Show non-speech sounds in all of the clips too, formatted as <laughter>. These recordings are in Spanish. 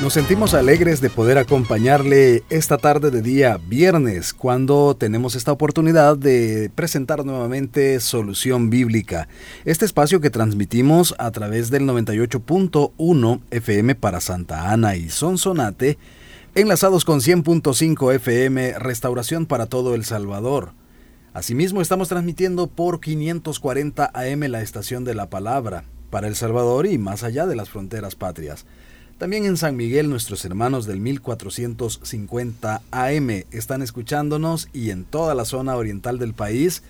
Nos sentimos alegres de poder acompañarle esta tarde de día viernes cuando tenemos esta oportunidad de presentar nuevamente Solución Bíblica, este espacio que transmitimos a través del 98.1 FM para Santa Ana y Sonsonate, enlazados con 100.5 FM Restauración para todo El Salvador. Asimismo estamos transmitiendo por 540 AM la estación de la palabra para El Salvador y más allá de las fronteras patrias. También en San Miguel nuestros hermanos del 1450 AM están escuchándonos y en toda la zona oriental del país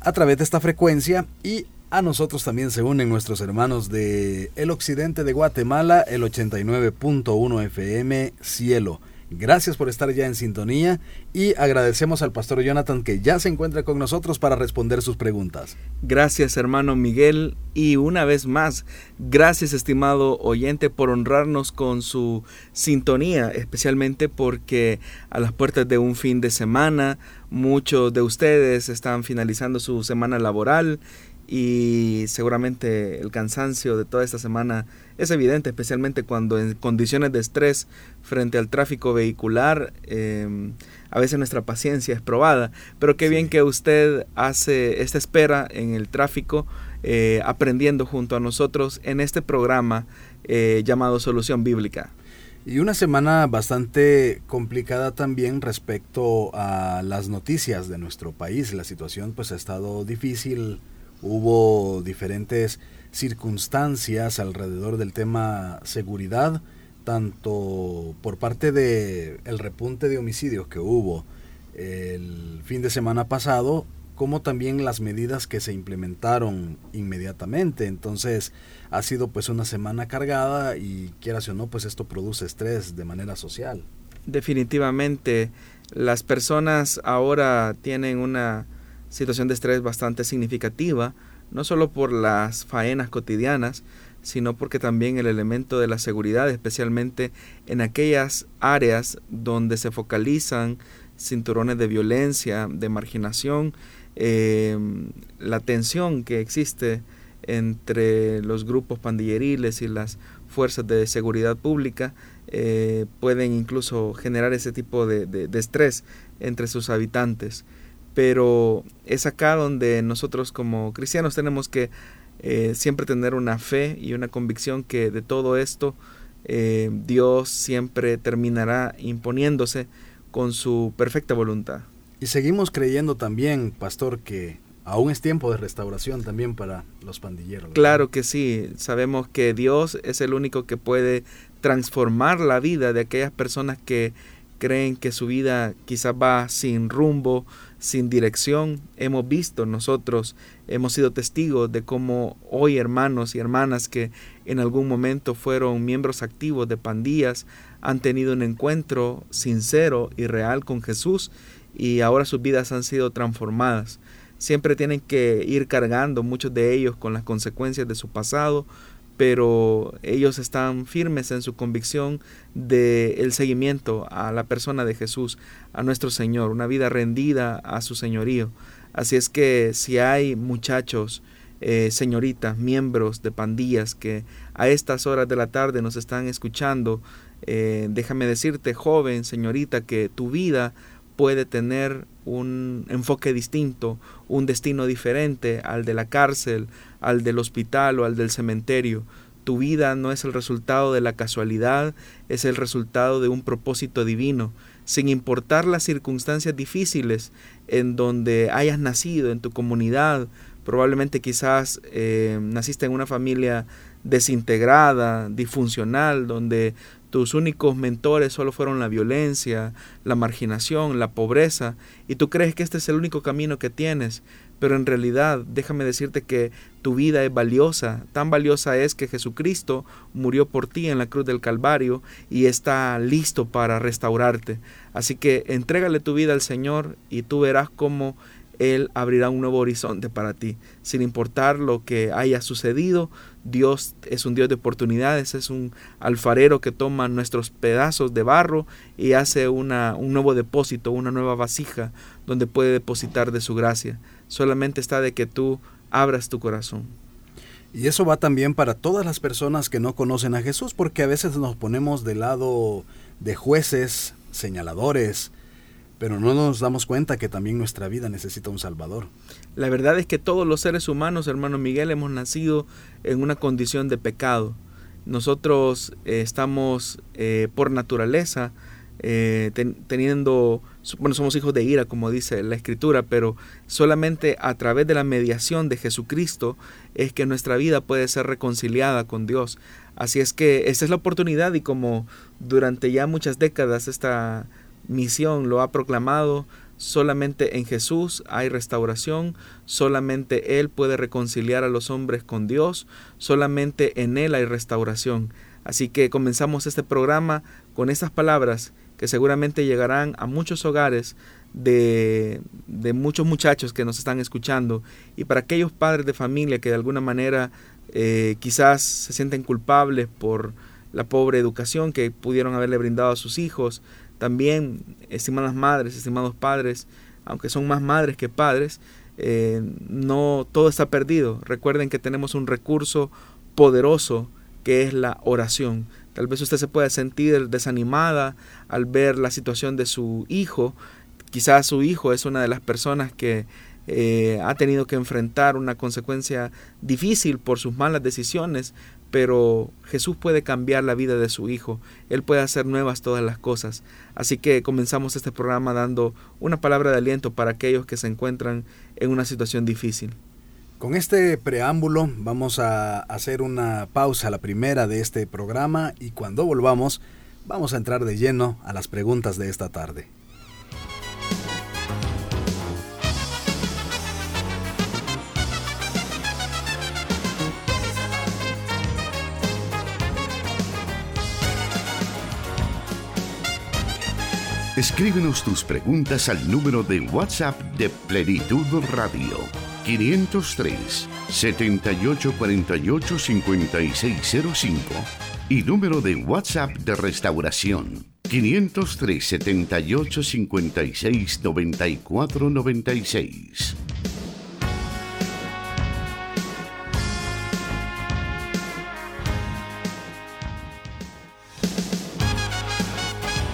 a través de esta frecuencia y a nosotros también se unen nuestros hermanos de el occidente de Guatemala, el 89.1 FM Cielo. Gracias por estar ya en sintonía y agradecemos al pastor Jonathan que ya se encuentra con nosotros para responder sus preguntas. Gracias hermano Miguel y una vez más, gracias estimado oyente por honrarnos con su sintonía, especialmente porque a las puertas de un fin de semana muchos de ustedes están finalizando su semana laboral y seguramente el cansancio de toda esta semana es evidente, especialmente cuando en condiciones de estrés frente al tráfico vehicular, em, a veces nuestra paciencia es probada, pero qué bien que usted hace esta espera en el tráfico, eh, aprendiendo junto a nosotros en este programa eh, llamado Solución Bíblica. Y una semana bastante complicada también respecto a las noticias de nuestro país. La situación pues ha estado difícil Hubo diferentes circunstancias alrededor del tema seguridad, tanto por parte de el repunte de homicidios que hubo el fin de semana pasado, como también las medidas que se implementaron inmediatamente. Entonces ha sido pues una semana cargada y quieras o no, pues esto produce estrés de manera social. Definitivamente, las personas ahora tienen una situación de estrés bastante significativa, no solo por las faenas cotidianas, sino porque también el elemento de la seguridad, especialmente en aquellas áreas donde se focalizan cinturones de violencia, de marginación, eh, la tensión que existe entre los grupos pandilleriles y las fuerzas de seguridad pública eh, pueden incluso generar ese tipo de estrés entre sus habitantes pero es acá donde nosotros como cristianos tenemos que eh, siempre tener una fe y una convicción que de todo esto eh, Dios siempre terminará imponiéndose con su perfecta voluntad. Y seguimos creyendo también, pastor, que aún es tiempo de restauración también para los pandilleros. Claro que sí, sabemos que Dios es el único que puede transformar la vida de aquellas personas que creen que su vida quizás va sin rumbo, sin dirección. Hemos visto nosotros, hemos sido testigos de cómo hoy hermanos y hermanas que en algún momento fueron miembros activos de pandillas han tenido un encuentro sincero y real con Jesús y ahora sus vidas han sido transformadas. Siempre tienen que ir cargando muchos de ellos con las consecuencias de su pasado, pero ellos están firmes en su convicción de el seguimiento a la persona de Jesús, a nuestro Señor, una vida rendida a su señorío. Así es que si hay muchachos, eh, señoritas, miembros de pandillas que a estas horas de la tarde nos están escuchando, eh, déjame decirte, joven, señorita, que tu vida puede tener un enfoque distinto, un destino diferente al de la cárcel, al del hospital o al del cementerio. Tu vida no es el resultado de la casualidad, es el resultado de un propósito divino, sin importar las circunstancias difíciles en donde hayas nacido, en tu comunidad, probablemente quizás eh, naciste en una familia desintegrada, disfuncional, donde tus únicos mentores solo fueron la violencia, la marginación, la pobreza, y tú crees que este es el único camino que tienes, pero en realidad déjame decirte que tu vida es valiosa, tan valiosa es que Jesucristo murió por ti en la cruz del Calvario y está listo para restaurarte. Así que entrégale tu vida al Señor y tú verás cómo Él abrirá un nuevo horizonte para ti. Sin importar lo que haya sucedido, Dios es un Dios de oportunidades, es un alfarero que toma nuestros pedazos de barro y hace una, un nuevo depósito, una nueva vasija donde puede depositar de su gracia. Solamente está de que tú abras tu corazón. Y eso va también para todas las personas que no conocen a Jesús, porque a veces nos ponemos del lado de jueces, señaladores, pero no nos damos cuenta que también nuestra vida necesita un Salvador. La verdad es que todos los seres humanos, hermano Miguel, hemos nacido en una condición de pecado. Nosotros eh, estamos eh, por naturaleza eh, teniendo, bueno, somos hijos de ira, como dice la escritura, pero solamente a través de la mediación de Jesucristo es que nuestra vida puede ser reconciliada con Dios. Así es que esa es la oportunidad y como durante ya muchas décadas esta misión lo ha proclamado, solamente en Jesús hay restauración, solamente Él puede reconciliar a los hombres con Dios, solamente en Él hay restauración. Así que comenzamos este programa con estas palabras que seguramente llegarán a muchos hogares de, de, muchos muchachos que nos están escuchando y para aquellos padres de familia que de alguna manera eh, quizás se sienten culpables por la pobre educación que pudieron haberle brindado a sus hijos, también, estimadas madres, estimados padres, aunque son más madres que padres, eh, no todo está perdido. Recuerden que tenemos un recurso poderoso que es la oración. Tal vez usted se pueda sentir desanimada al ver la situación de su hijo. Quizás su hijo es una de las personas que eh, ha tenido que enfrentar una consecuencia difícil por sus malas decisiones, pero Jesús puede cambiar la vida de su Hijo, Él puede hacer nuevas todas las cosas. Así que comenzamos este programa dando una palabra de aliento para aquellos que se encuentran en una situación difícil. Con este preámbulo vamos a hacer una pausa, la primera de este programa, y cuando volvamos vamos a entrar de lleno a las preguntas de esta tarde. Escríbenos tus preguntas al número de WhatsApp de Plenitud Radio 503 7848 5605 y número de WhatsApp de Restauración 503 78 56 94 96.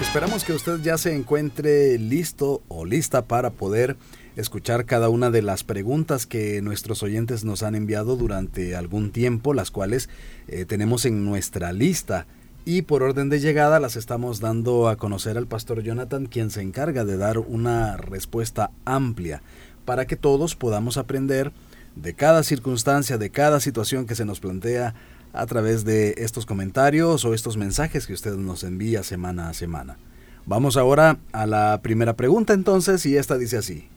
Esperamos que usted ya se encuentre listo o lista para poder escuchar cada una de las preguntas que nuestros oyentes nos han enviado durante algún tiempo, las cuales eh, tenemos en nuestra lista. Y por orden de llegada las estamos dando a conocer al pastor Jonathan, quien se encarga de dar una respuesta amplia para que todos podamos aprender de cada circunstancia, de cada situación que se nos plantea a través de estos comentarios o estos mensajes que usted nos envía semana a semana. Vamos ahora a la primera pregunta entonces y esta dice así.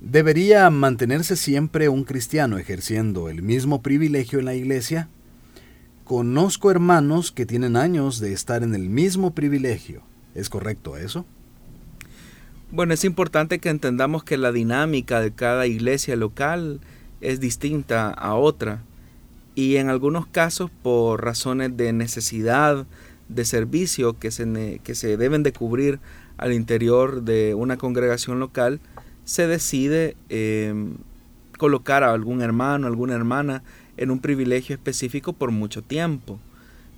¿Debería mantenerse siempre un cristiano ejerciendo el mismo privilegio en la iglesia? Conozco hermanos que tienen años de estar en el mismo privilegio. ¿Es correcto eso? Bueno, es importante que entendamos que la dinámica de cada iglesia local es distinta a otra y en algunos casos por razones de necesidad de servicio que se, que se deben de cubrir al interior de una congregación local, se decide em, colocar a algún hermano, alguna hermana en un privilegio específico por mucho tiempo.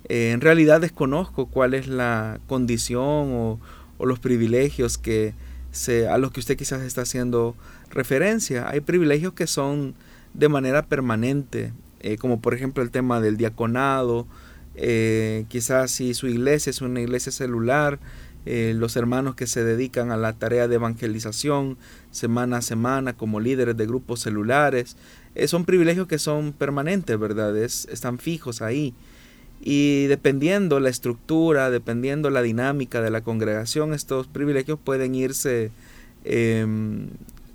Eh, en realidad desconozco cuál es la condición o, los privilegios que a los que usted quizás está haciendo referencia. Hay privilegios que son de manera permanente eh, como por ejemplo el tema del diaconado, eh, quizás si su iglesia es una iglesia celular, eh, los hermanos que se dedican a la tarea de evangelización semana a semana como líderes de grupos celulares, son privilegios que son permanentes, ¿verdad? están fijos ahí. Y dependiendo la estructura, dependiendo la dinámica de la congregación, estos privilegios pueden irse em,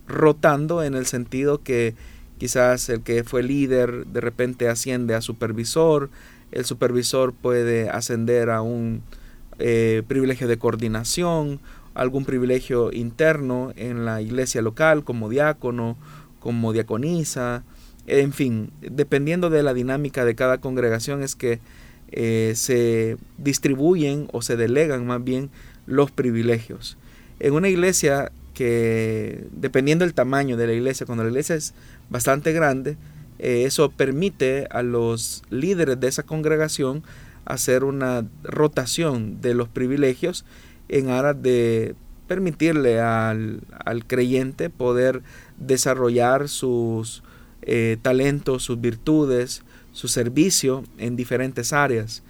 rotando en el sentido que Quizás el que fue líder de repente asciende a supervisor, el supervisor puede ascender a un eh, privilegio de coordinación algún privilegio interno en la iglesia local como diácono, como diaconisa, en fin, dependiendo de la dinámica de cada congregación es que eh, se distribuyen o se delegan más bien los privilegios. En una iglesia que, dependiendo del tamaño de la iglesia, cuando la iglesia es bastante grande, eh, eso permite a los líderes de esa congregación hacer una rotación de los privilegios en aras de permitirle al, creyente poder desarrollar sus eh, talentos, sus virtudes, su servicio en diferentes áreas,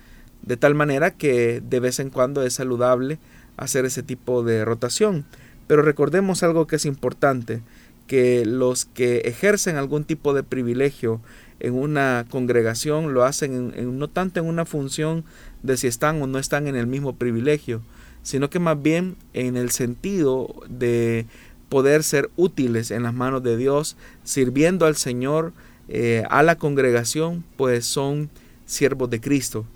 de tal manera que de vez en cuando es saludable hacer ese tipo de rotación. Pero recordemos algo que es importante, que los que ejercen algún tipo de privilegio en una congregación lo hacen no tanto en una función de si están o no están en el mismo privilegio, sino que más bien en el sentido de poder ser útiles en las manos de Dios, sirviendo al Señor eh, a la congregación, pues son siervos de Cristo.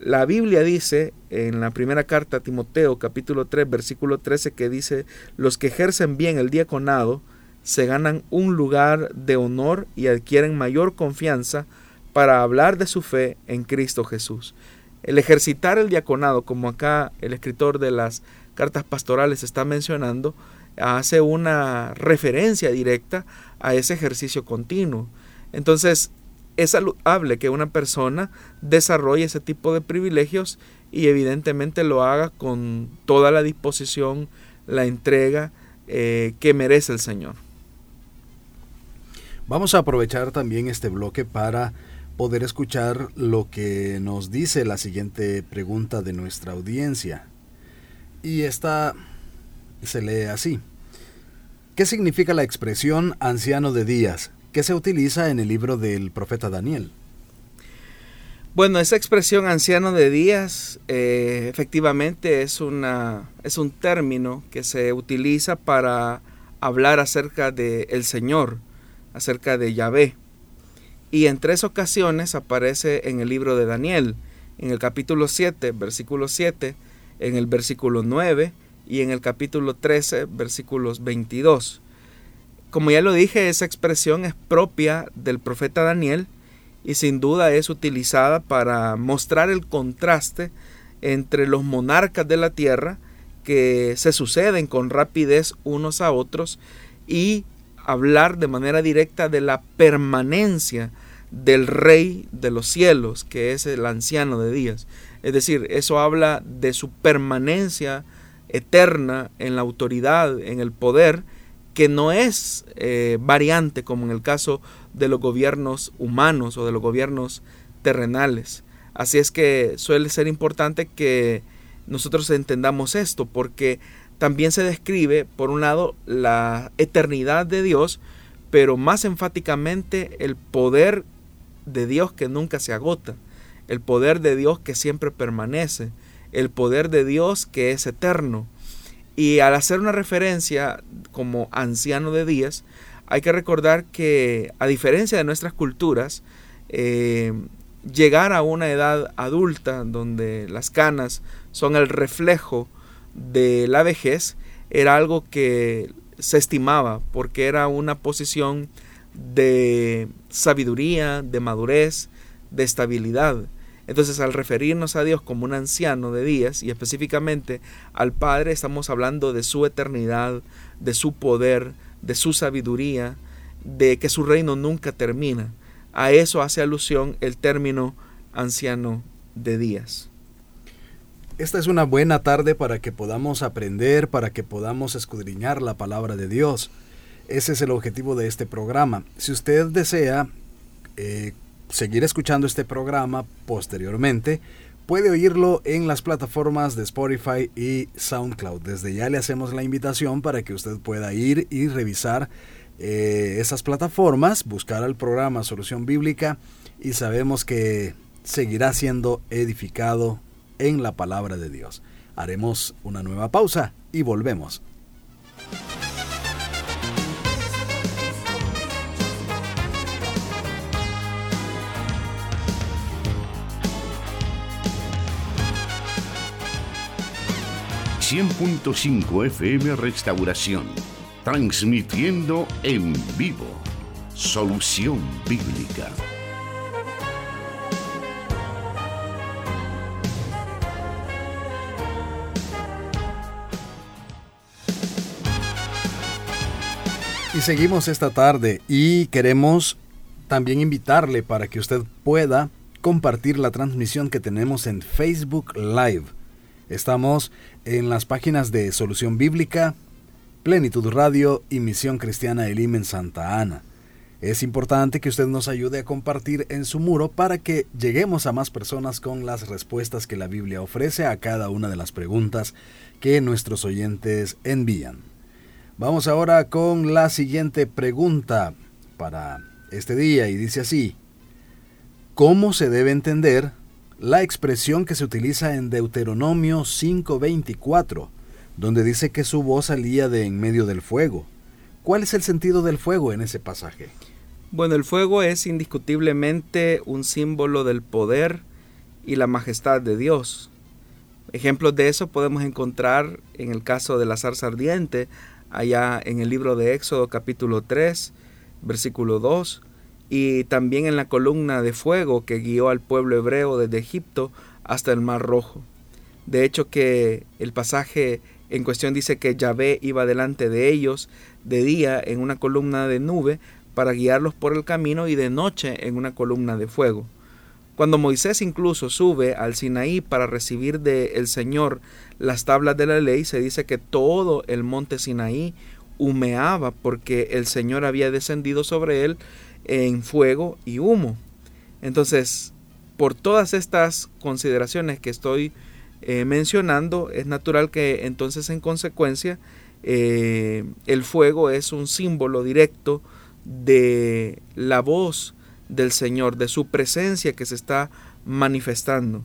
La Biblia dice en la primera carta a Timoteo capítulo 3 versículo 13 que dice, los que ejercen bien el diaconado se ganan un lugar de honor y adquieren mayor confianza para hablar de su fe en Cristo Jesús. El ejercitar el diaconado, como acá el escritor de las cartas pastorales está mencionando, hace una referencia directa a ese ejercicio continuo. Entonces, es saludable que una persona desarrolle ese tipo de privilegios y evidentemente lo haga con toda la disposición, la entrega eh, que merece el Señor. Vamos a aprovechar también este bloque para poder escuchar lo que nos dice la siguiente pregunta de nuestra audiencia. Y esta se lee así. ¿Qué significa la expresión anciano de días? que se utiliza en el libro del profeta Daniel. Bueno, esa expresión anciano de días eh, efectivamente es, una, es un término que se utiliza para hablar acerca del el Señor, acerca de Yahvé. Y en tres ocasiones aparece en el libro de Daniel, en el capítulo 7, versículo 7, en el versículo 9 y en el capítulo 13, versículos 22. Como ya lo dije, esa expresión es propia del profeta Daniel y sin duda es utilizada para mostrar el contraste entre los monarcas de la tierra que se suceden con rapidez unos a otros y hablar de manera directa de la permanencia del rey de los cielos, que es el anciano de días. Es decir, eso habla de su permanencia eterna en la autoridad, en el poder, que no es eh, variante como en el caso de los gobiernos humanos o de los gobiernos terrenales. Así es que suele ser importante que nosotros entendamos esto, porque también se describe, por un lado, la eternidad de Dios, pero más enfáticamente el poder de Dios que nunca se agota, el poder de Dios que siempre permanece, el poder de Dios que es eterno. Y al hacer una referencia como anciano de días, hay que recordar que a diferencia de nuestras culturas, eh, llegar a una edad adulta donde las canas son el reflejo de la vejez era algo que se estimaba porque era una posición de sabiduría, de madurez, de estabilidad. Entonces, al referirnos a Dios como un anciano de días y específicamente al Padre, estamos hablando de su eternidad, de su poder, de su sabiduría, de que su reino nunca termina. A eso hace alusión el término anciano de días. Esta es una buena tarde para que podamos aprender, para que podamos escudriñar la palabra de Dios. Ese es el objetivo de este programa. Si usted desea eh, seguir escuchando este programa posteriormente, puede oírlo en las plataformas de Spotify y SoundCloud. Desde ya le hacemos la invitación para que usted pueda ir y revisar eh, esas plataformas, buscar al programa Solución Bíblica y sabemos que seguirá siendo edificado en la palabra de Dios. Haremos una nueva pausa y volvemos. 100.5 FM Restauración, transmitiendo en vivo Solución Bíblica. Y seguimos esta tarde y queremos también invitarle para que usted pueda compartir la transmisión que tenemos en Facebook Live. Estamos en las páginas de Solución Bíblica, Plenitud Radio y Misión Cristiana Elim en Santa Ana. Es importante que usted nos ayude a compartir en su muro para que lleguemos a más personas con las respuestas que la Biblia ofrece a cada una de las preguntas que nuestros oyentes envían. Vamos ahora con la siguiente pregunta para este día y dice así, ¿cómo se debe entender la expresión que se utiliza en Deuteronomio 5:24, donde dice que su voz salía de en medio del fuego? ¿Cuál es el sentido del fuego en ese pasaje? Bueno, el fuego es indiscutiblemente un símbolo del poder y la majestad de Dios. Ejemplos de eso podemos encontrar en el caso de la zarza ardiente, allá en el libro de Éxodo capítulo 3, versículo 2, y también en la columna de fuego que guió al pueblo hebreo desde Egipto hasta el Mar Rojo. De hecho que el pasaje en cuestión dice que Yahvé iba delante de ellos de día en una columna de nube para guiarlos por el camino y de noche en una columna de fuego. Cuando Moisés incluso sube al Sinaí para recibir del Señor las tablas de la ley, se dice que todo el monte Sinaí humeaba porque el Señor había descendido sobre él en fuego y humo. Entonces, por todas estas consideraciones que estoy eh, mencionando, es natural que entonces en consecuencia eh, el fuego es un símbolo directo de la voz del Señor, de su presencia que se está manifestando.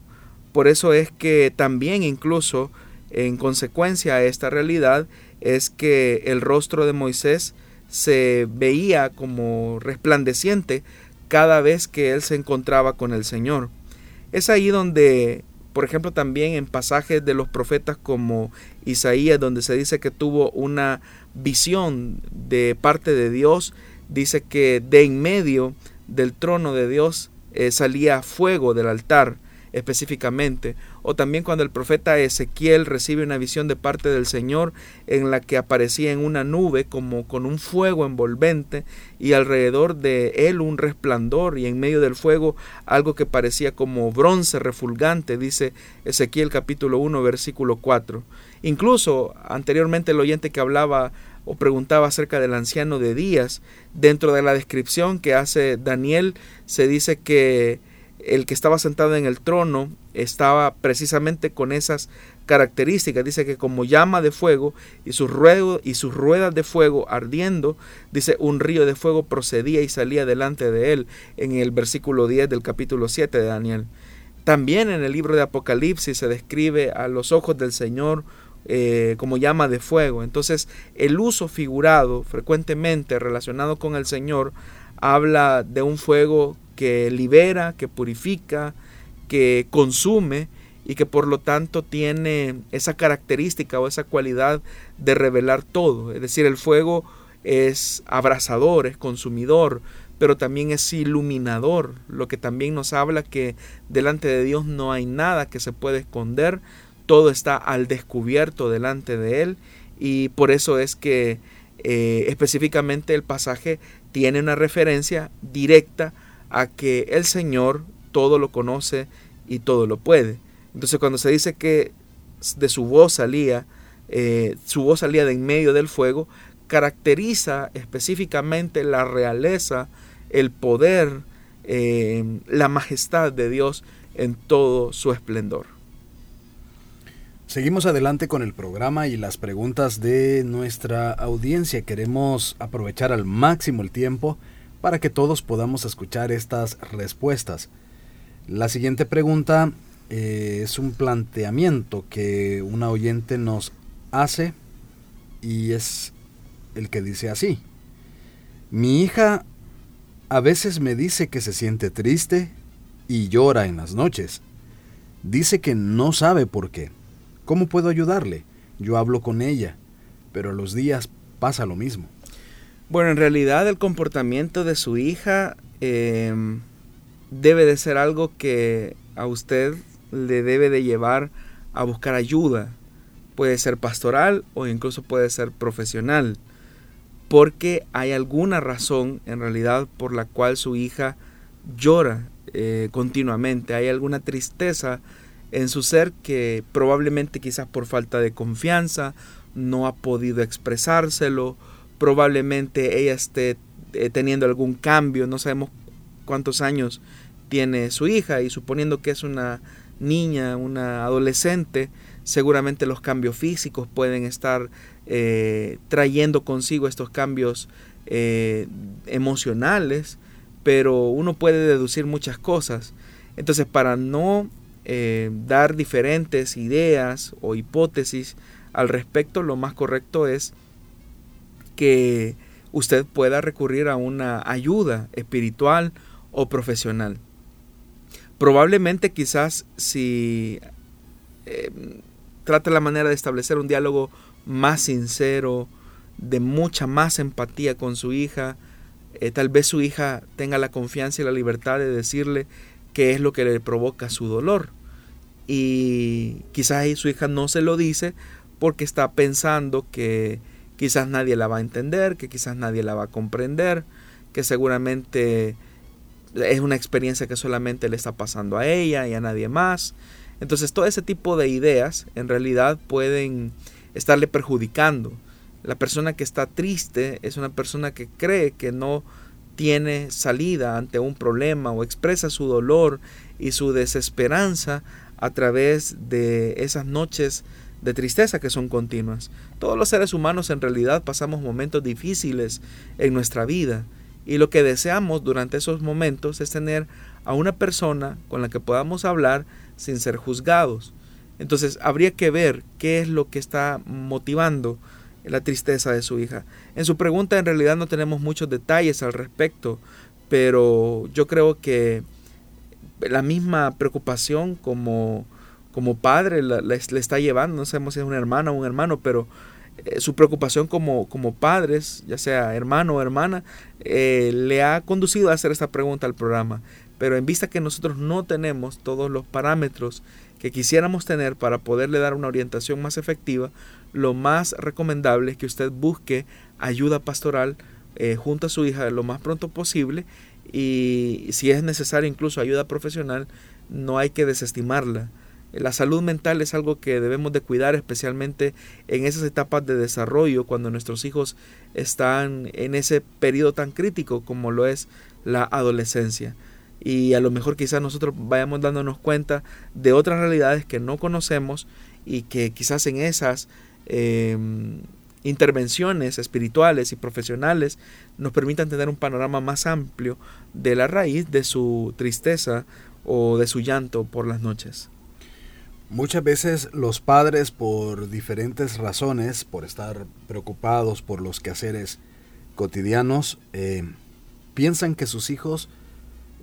Por eso es que también incluso en consecuencia a esta realidad es que el rostro de Moisés se veía como resplandeciente cada vez que él se encontraba con el Señor. Es ahí donde, por ejemplo, también en pasajes de los profetas como Isaías, donde se dice que tuvo una visión de parte de Dios, dice que de en medio del trono de Dios eh, salía fuego del altar específicamente, o también cuando el profeta Ezequiel recibe una visión de parte del Señor en la que aparecía en una nube como con un fuego envolvente y alrededor de él un resplandor y en medio del fuego algo que parecía como bronce refulgante, dice Ezequiel capítulo 1 versículo 4. Incluso anteriormente el oyente que hablaba o preguntaba acerca del anciano de Días. Dentro de la descripción que hace Daniel se dice que el que estaba sentado en el trono estaba precisamente con esas características. Dice que como llama de fuego y sus, y sus ruedas de fuego ardiendo, dice un río de fuego procedía y salía delante de él en el versículo 10 del capítulo 7 de Daniel. También en el libro de Apocalipsis se describe a los ojos del Señor eh, como llama de fuego. Entonces el uso figurado frecuentemente relacionado con el Señor habla de un fuego que libera, que purifica, que consume y que por lo tanto tiene esa característica o esa cualidad de revelar todo. Es decir, el fuego es abrasador, es consumidor, pero también es iluminador, lo que también nos habla que delante de Dios no hay nada que se puede esconder, todo está al descubierto delante de él y por eso es que eh, específicamente el pasaje tiene una referencia directa a que el Señor todo lo conoce y todo lo puede. Entonces cuando se dice que de su voz salía, eh, su voz salía de en medio del fuego, caracteriza específicamente la realeza, el poder, eh, la majestad de Dios en todo su esplendor. Seguimos adelante con el programa y las preguntas de nuestra audiencia. Queremos aprovechar al máximo el tiempo para que todos podamos escuchar estas respuestas. La siguiente pregunta eh, es un planteamiento que una oyente nos hace y es el que dice así. Mi hija a veces me dice que se siente triste y llora en las noches. Dice que no sabe por qué. ¿Cómo puedo ayudarle? yo hablo con ella, pero los días pasa lo mismo. Bueno, en realidad el comportamiento de su hija em, debe de ser algo que a usted le debe de llevar a buscar ayuda. Puede ser pastoral o incluso puede ser profesional. Porque hay alguna razón en realidad por la cual su hija llora eh, continuamente. Hay alguna tristeza en su ser que probablemente quizás por falta de confianza no ha podido expresárselo, probablemente ella esté eh, teniendo algún cambio, no sabemos cuántos años tiene su hija y suponiendo que es una niña, una adolescente, seguramente los cambios físicos pueden estar eh, trayendo consigo estos cambios eh, emocionales, pero uno puede deducir muchas cosas. Entonces, para no dar diferentes ideas o hipótesis al respecto, lo más correcto es que usted pueda recurrir a una ayuda espiritual o profesional. Probablemente quizás si eh, trata la manera de establecer un diálogo más sincero, de mucha más empatía con su hija, eh, tal vez su hija tenga la confianza y la libertad de decirle qué es lo que le provoca su dolor. Y quizás su hija no se lo dice porque está pensando que quizás nadie la va a entender, que quizás nadie la va a comprender, que seguramente es una experiencia que solamente le está pasando a ella y a nadie más. Entonces todo ese tipo de ideas en realidad pueden estarle perjudicando. La persona que está triste es una persona que cree que no tiene salida ante un problema o expresa su dolor y su desesperanza a través de esas noches de tristeza que son continuas. Todos los seres humanos en realidad pasamos momentos difíciles en nuestra vida y lo que deseamos durante esos momentos es tener a una persona con la que podamos hablar sin ser juzgados. Entonces habría que ver qué es lo que está motivando la tristeza de su hija. En su pregunta en realidad no tenemos muchos detalles al respecto, pero yo creo que la misma preocupación como como padre le, está llevando, no sabemos si es una hermana o un hermano, pero eh, su preocupación como, como padres, ya sea hermano o hermana, eh, le ha conducido a hacer esta pregunta al programa. Pero en vista que nosotros no tenemos todos los parámetros que quisiéramos tener para poderle dar una orientación más efectiva, lo más recomendable es que usted busque ayuda pastoral eh, junto a su hija lo más pronto posible y si es necesario incluso ayuda profesional, no hay que desestimarla. La salud mental es algo que debemos de cuidar especialmente en esas etapas de desarrollo cuando nuestros hijos están en ese periodo tan crítico como lo es la adolescencia. Y a lo mejor quizás nosotros vayamos dándonos cuenta de otras realidades que no conocemos y que quizás en esas em, intervenciones espirituales y profesionales nos permitan tener un panorama más amplio de la raíz de su tristeza o de su llanto por las noches. Muchas veces los padres por diferentes razones, por estar preocupados por los quehaceres cotidianos, eh, piensan que sus hijos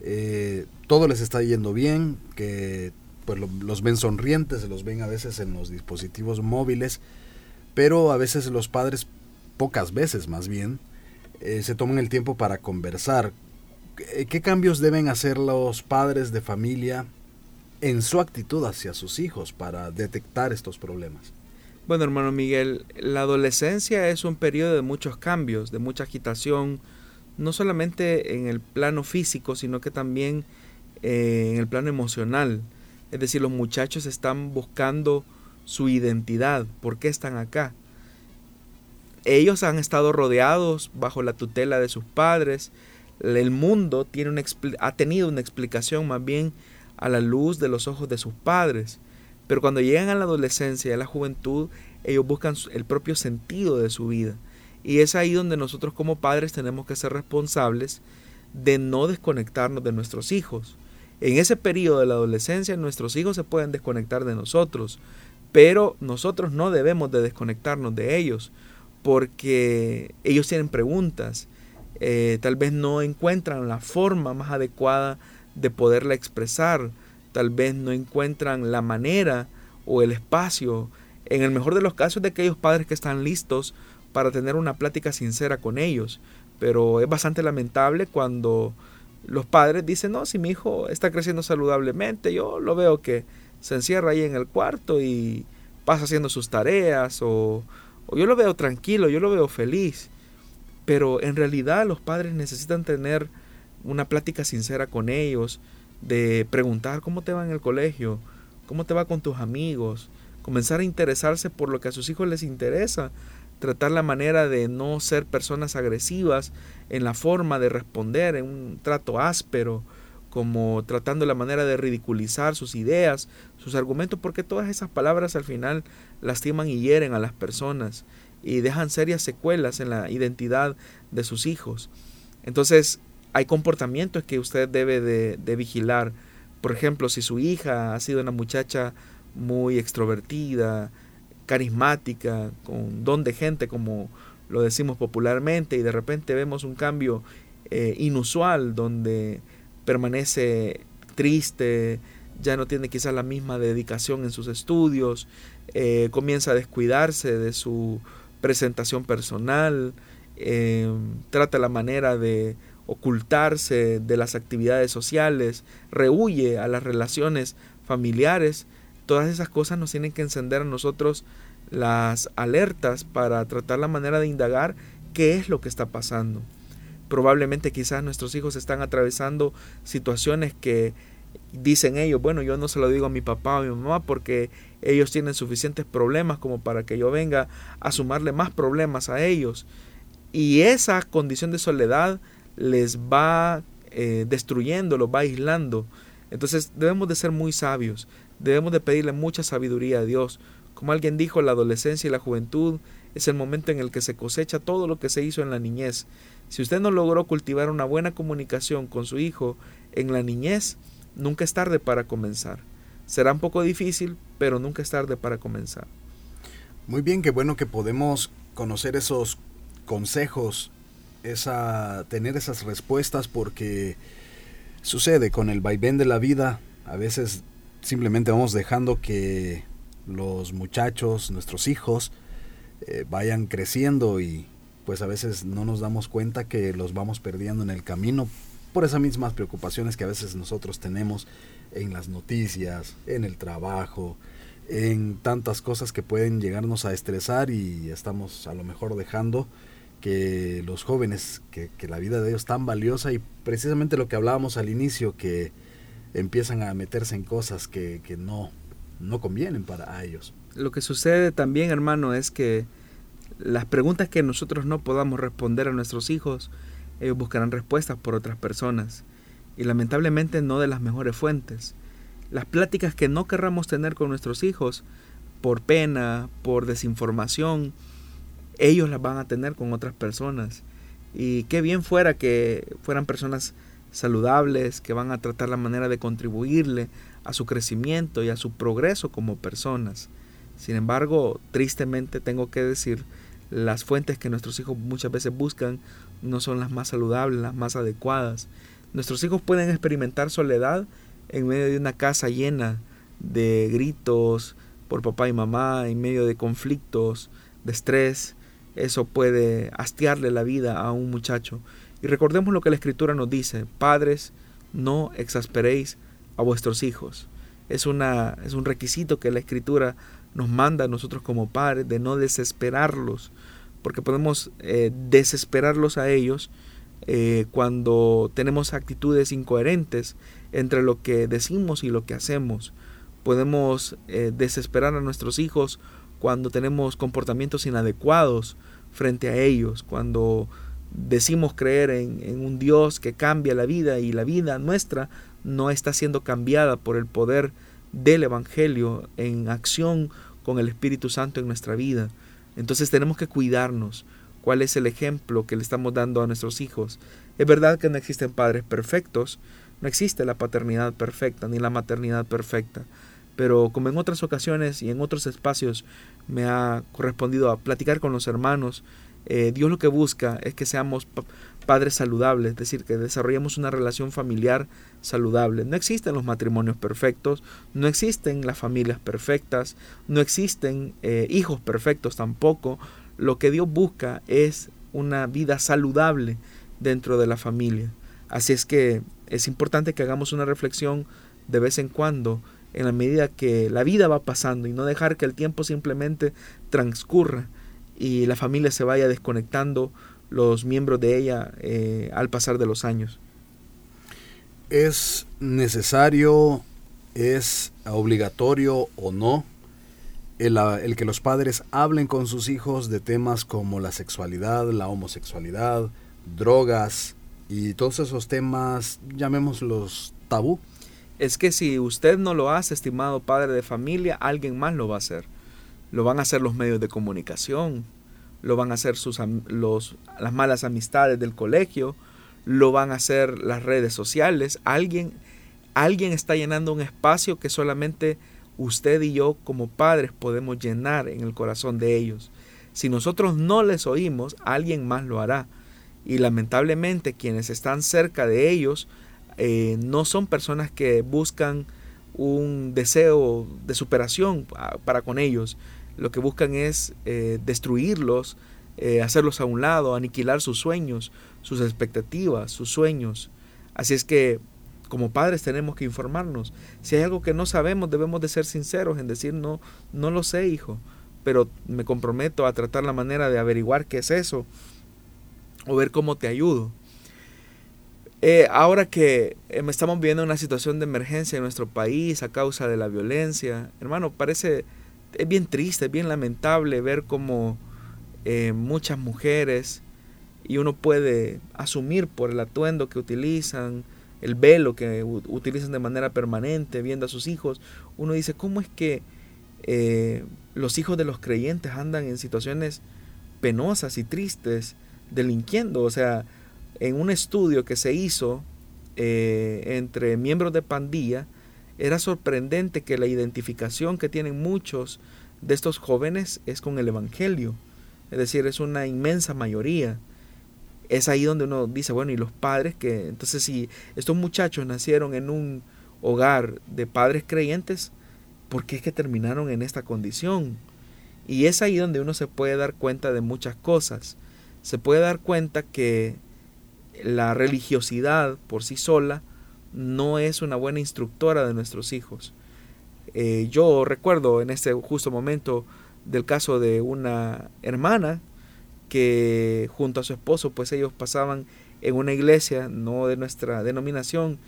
eh, todo les está yendo bien, que pues, los ven sonrientes, los ven a veces en los dispositivos móviles, pero a veces los padres, pocas veces más bien, eh, se toman el tiempo para conversar. ¿Qué cambios deben hacer los padres de familia en su actitud hacia sus hijos para detectar estos problemas? Bueno, hermano Miguel, la adolescencia es un periodo de muchos cambios, de mucha agitación, no solamente en el plano físico, sino que también eh, en el plano emocional. Es decir, los muchachos están buscando su identidad, por qué están acá. Ellos han estado rodeados bajo la tutela de sus padres. El mundo tiene una, ha tenido una explicación más bien a la luz de los ojos de sus padres. Pero cuando llegan a la adolescencia y a la juventud, ellos buscan el propio sentido de su vida. Y es ahí donde nosotros como padres tenemos que ser responsables de no desconectarnos de nuestros hijos. En ese periodo de la adolescencia nuestros hijos se pueden desconectar de nosotros, pero nosotros no debemos de desconectarnos de ellos porque ellos tienen preguntas, eh, tal vez no encuentran la forma más adecuada de poderla expresar. Tal vez no encuentran la manera o el espacio En el mejor de los casos de aquellos padres que están listos para tener una plática sincera con ellos. Pero es bastante lamentable cuando los padres dicen, no, si mi hijo está creciendo saludablemente, yo lo veo que se encierra ahí en el cuarto y pasa haciendo sus tareas o, yo lo veo tranquilo, yo lo veo feliz. Pero en realidad los padres necesitan tener una plática sincera con ellos, de preguntar cómo te va en el colegio, cómo te va con tus amigos, comenzar a interesarse por lo que a sus hijos les interesa, tratar la manera de no ser personas agresivas en la forma de responder, en un trato áspero, como tratando la manera de ridiculizar sus ideas, sus argumentos, porque todas esas palabras al final lastiman y hieren a las personas y dejan serias secuelas en la identidad de sus hijos. Entonces, hay comportamientos que usted debe de, vigilar. Por ejemplo, si su hija ha sido una muchacha muy extrovertida, carismática, con don de gente, como lo decimos popularmente, y de repente vemos un cambio eh, inusual donde permanece triste, ya no tiene quizás la misma dedicación en sus estudios, eh, comienza a descuidarse de su presentación personal, eh, trata la manera de ocultarse de las actividades sociales, rehuye a las relaciones familiares, todas esas cosas nos tienen que encender a nosotros las alertas para tratar la manera de indagar qué es lo que está pasando. Probablemente quizás nuestros hijos están atravesando situaciones que dicen ellos, bueno, yo no se lo digo a mi papá o a mi mamá porque ellos tienen suficientes problemas como para que yo venga a sumarle más problemas a ellos. Y esa condición de soledad les va eh, destruyendo, los va aislando. Entonces debemos de ser muy sabios, Debemos de pedirle mucha sabiduría a Dios. Como alguien dijo, la adolescencia y la juventud es el momento en el que se cosecha todo lo que se hizo en la niñez. Si usted no logró cultivar una buena comunicación con su hijo en la niñez, nunca es tarde para comenzar. Será un poco difícil, pero nunca es tarde para comenzar. Muy bien, qué bueno que podemos conocer esos consejos, esa, tener esas respuestas, porque sucede con el vaivén de la vida. A veces simplemente vamos dejando que los muchachos, nuestros hijos, eh, vayan creciendo y pues a veces no nos damos cuenta que los vamos perdiendo en el camino por esas mismas preocupaciones que a veces nosotros tenemos en las noticias, en el trabajo, en tantas cosas que pueden llegarnos a estresar y estamos a lo mejor dejando que los jóvenes, que, que la vida de ellos es tan valiosa y precisamente lo que hablábamos al inicio, que empiezan a meterse en cosas que, no, no convienen para ellos. Lo que sucede también, hermano, es que las preguntas que nosotros no podamos responder a nuestros hijos, ellos buscarán respuestas por otras personas y lamentablemente no de las mejores fuentes. Las pláticas que no querramos tener con nuestros hijos, por pena, por desinformación, ellos las van a tener con otras personas. Y qué bien fuera que fueran personas saludables que van a tratar la manera de contribuirle a su crecimiento y a su progreso como personas. Sin embargo, tristemente tengo que decir, las fuentes que nuestros hijos muchas veces buscan no son las más saludables, las más adecuadas. Nuestros hijos pueden experimentar soledad en medio de una casa llena de gritos por papá y mamá, en medio de conflictos, de estrés. Eso puede hastiarle la vida a un muchacho. Y recordemos lo que la Escritura nos dice, padres, no exasperéis a vuestros hijos. Es, una, es un requisito que la Escritura nos manda a nosotros como padres de no desesperarlos, porque podemos eh, desesperarlos a ellos eh, cuando tenemos actitudes incoherentes entre lo que decimos y lo que hacemos. Podemos eh, desesperar a nuestros hijos cuando tenemos comportamientos inadecuados frente a ellos, cuando decimos creer en, un Dios que cambia la vida y la vida nuestra no está siendo cambiada por el poder del Evangelio en acción con el Espíritu Santo en nuestra vida. Entonces tenemos que cuidarnos. ¿Cuál es el ejemplo que le estamos dando a nuestros hijos? Es verdad que no existen padres perfectos, no existe la paternidad perfecta ni la maternidad perfecta, pero como en otras ocasiones y en otros espacios me ha correspondido a platicar con los hermanos Eh, Dios lo que busca es que seamos padres saludables, es decir, que desarrollemos una relación familiar saludable. No existen los matrimonios perfectos, no existen las familias perfectas, no existen eh, hijos perfectos tampoco. Lo que Dios busca es una vida saludable dentro de la familia. Así es que es importante que hagamos una reflexión de vez en cuando en la medida que la vida va pasando y no dejar que el tiempo simplemente transcurra y la familia se vaya desconectando los miembros de ella eh, al pasar de los años. ¿Es necesario, es obligatorio o no el, el, que los padres hablen con sus hijos de temas como la sexualidad, la homosexualidad, drogas y todos esos temas, llamémoslos tabú? Es que si usted no lo hace, estimado padre de familia, alguien más lo va a hacer. Lo van a hacer los medios de comunicación, lo van a hacer sus, los, las malas amistades del colegio, lo van a hacer las redes sociales. Alguien, alguien está llenando un espacio que solamente usted y yo como padres podemos llenar en el corazón de ellos. Si nosotros no les oímos, alguien más lo hará. Y lamentablemente quienes están cerca de ellos eh, no son personas que buscan un deseo de superación ah, para con ellos, lo que buscan es eh, destruirlos, eh, hacerlos a un lado, aniquilar sus sueños, sus expectativas, sus sueños. Así es que como padres tenemos que informarnos. Si hay algo que no sabemos, debemos de ser sinceros en decir no, no lo sé, hijo, pero me comprometo a tratar la manera de averiguar qué es eso o ver cómo te ayudo. Eh, ahora que estamos viviendo una situación de emergencia en nuestro país a causa de la violencia, hermano, parece es bien triste, es bien lamentable ver cómo eh, muchas mujeres, y uno puede asumir por el atuendo que utilizan, el velo que utilizan de manera permanente, viendo a sus hijos, uno dice, ¿cómo es que eh, los hijos de los creyentes andan en situaciones penosas y tristes, delinquiendo? O sea, en un estudio que se hizo eh, entre miembros de pandilla, era sorprendente que la identificación que tienen muchos de estos jóvenes es con el Evangelio. Es decir, es una inmensa mayoría. Es ahí donde uno dice, bueno, y los padres que, entonces si estos muchachos nacieron en un hogar de padres creyentes, ¿por qué es que terminaron en esta condición? Y es ahí donde uno se puede dar cuenta de muchas cosas. Se puede dar cuenta que la religiosidad por sí sola no es una buena instructora de nuestros hijos. Eh, yo recuerdo en este justo momento del caso de una hermana que junto a su esposo pues ellos pasaban en una iglesia no de nuestra denominación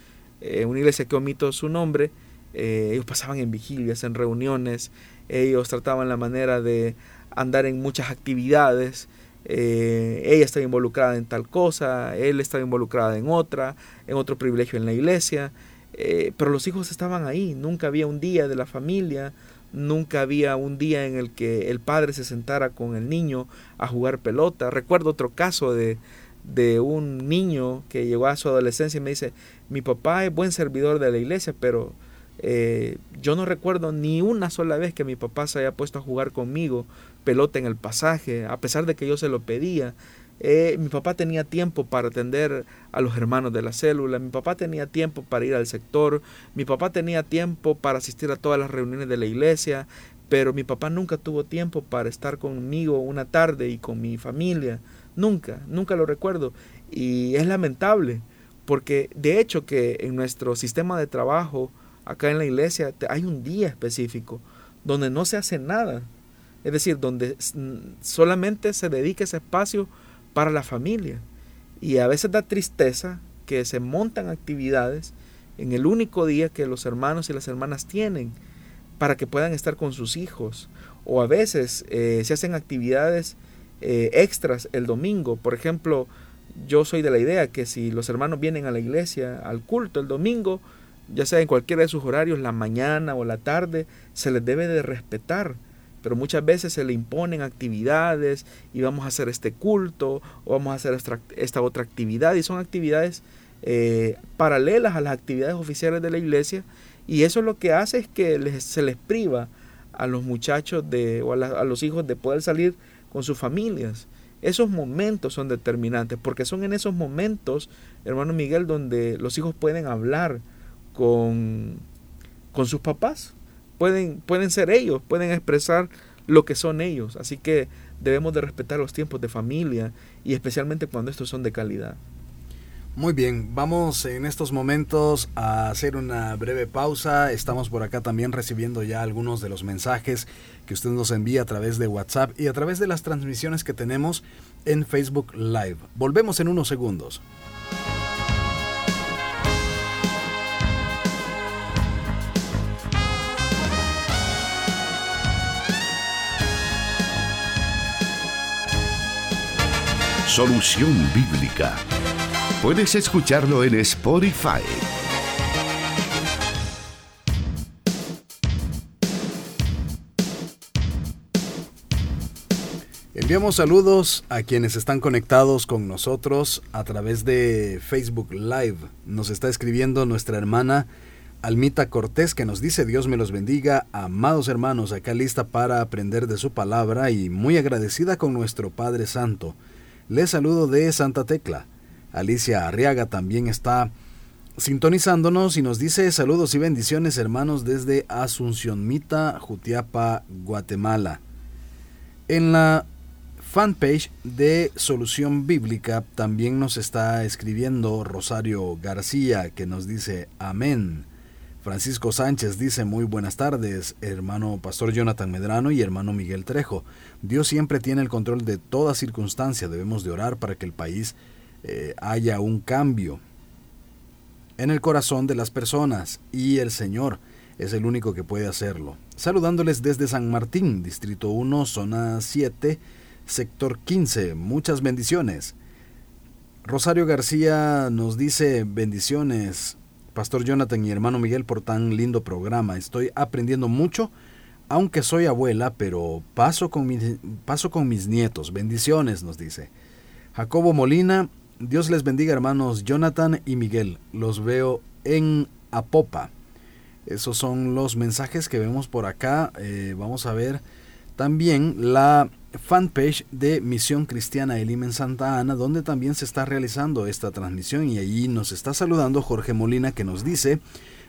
eh, una iglesia que omito su nombre eh, ellos pasaban en vigilias en reuniones ellos trataban la manera de andar en muchas actividades eh, ella estaba involucrada en tal cosa, él estaba involucrada en otra, en otro privilegio en la iglesia, eh, pero los hijos estaban ahí, nunca había un día de la familia, nunca había un día en el que el padre se sentara con el niño a jugar pelota. Recuerdo otro caso de, de un niño que llegó a su adolescencia y me dice, mi papá es buen servidor de la iglesia, pero eh, yo no recuerdo ni una sola vez que mi papá se haya puesto a jugar conmigo pelota en el pasaje, a pesar de que yo se lo pedía. Eh, mi papá tenía tiempo para atender a los hermanos de la célula, mi papá tenía tiempo para ir al sector, mi papá tenía tiempo para asistir a todas las reuniones de la iglesia, pero mi papá nunca tuvo tiempo para estar conmigo una tarde y con mi familia. Nunca, nunca lo recuerdo. Y es lamentable, porque de hecho que en nuestro sistema de trabajo, acá en la iglesia, hay un día específico donde no se hace nada. Es decir, donde solamente se dedica ese espacio para la familia. Y a veces da tristeza que se montan actividades en el único día que los hermanos y las hermanas tienen para que puedan estar con sus hijos. O a veces eh, se hacen actividades eh, extras el domingo. Por ejemplo, yo soy de la idea que si los hermanos vienen a la iglesia, al culto el domingo, ya sea en cualquiera de sus horarios, la mañana o la tarde, se les debe de respetar pero muchas veces se le imponen actividades y vamos a hacer este culto o vamos a hacer esta, otra actividad y son actividades eh, paralelas a las actividades oficiales de la iglesia y eso lo que hace es que se les priva a los muchachos de, o a, los hijos de poder salir con sus familias Esos momentos son determinantes, porque son en esos momentos, hermano Miguel, donde los hijos pueden hablar con, con sus papás. Pueden, pueden ser ellos, pueden expresar lo que son ellos. Así que debemos de respetar los tiempos de familia y especialmente cuando estos son de calidad. Muy bien, vamos en estos momentos a hacer una breve pausa. Estamos por acá también recibiendo ya algunos de los mensajes que usted nos envía a través de WhatsApp y a través de las transmisiones que tenemos en Facebook Live. Volvemos en unos segundos. Solución Bíblica Puedes escucharlo en Spotify. Enviamos saludos a quienes están conectados con nosotros a través de Facebook Live. Nos está escribiendo nuestra hermana Almita Cortés que nos dice Dios me los bendiga, amados hermanos, acá lista para aprender de su palabra y muy agradecida con nuestro Padre Santo. Les saludo de Santa Tecla. Alicia Arriaga también está sintonizándonos y nos dice saludos y bendiciones hermanos desde Asunción Mita, Jutiapa, Guatemala. En la fanpage de Solución Bíblica también nos está escribiendo Rosario García que nos dice amén. Francisco Sánchez dice muy buenas tardes, hermano Pastor Jonathan Medrano y hermano Miguel Trejo. Dios siempre tiene el control de toda circunstancia, debemos de orar para que el país eh, haya un cambio en el corazón de las personas y el Señor es el único que puede hacerlo. Saludándoles desde San Martín, Distrito 1, Zona 7, Sector 15. Muchas bendiciones. Rosario García nos dice bendiciones, Pastor Jonathan y hermano Miguel, por tan lindo programa. Estoy aprendiendo mucho, aunque soy abuela, pero paso con, paso con mis nietos. Bendiciones, nos dice. Jacobo Molina, Dios les bendiga hermanos Jonathan y Miguel. Los veo en Apopa. Esos son los mensajes que vemos por acá. Eh, vamos a ver también la fanpage de Misión Cristiana Elim en Santa Ana, donde también se está realizando esta transmisión y allí nos está saludando Jorge Molina que nos dice,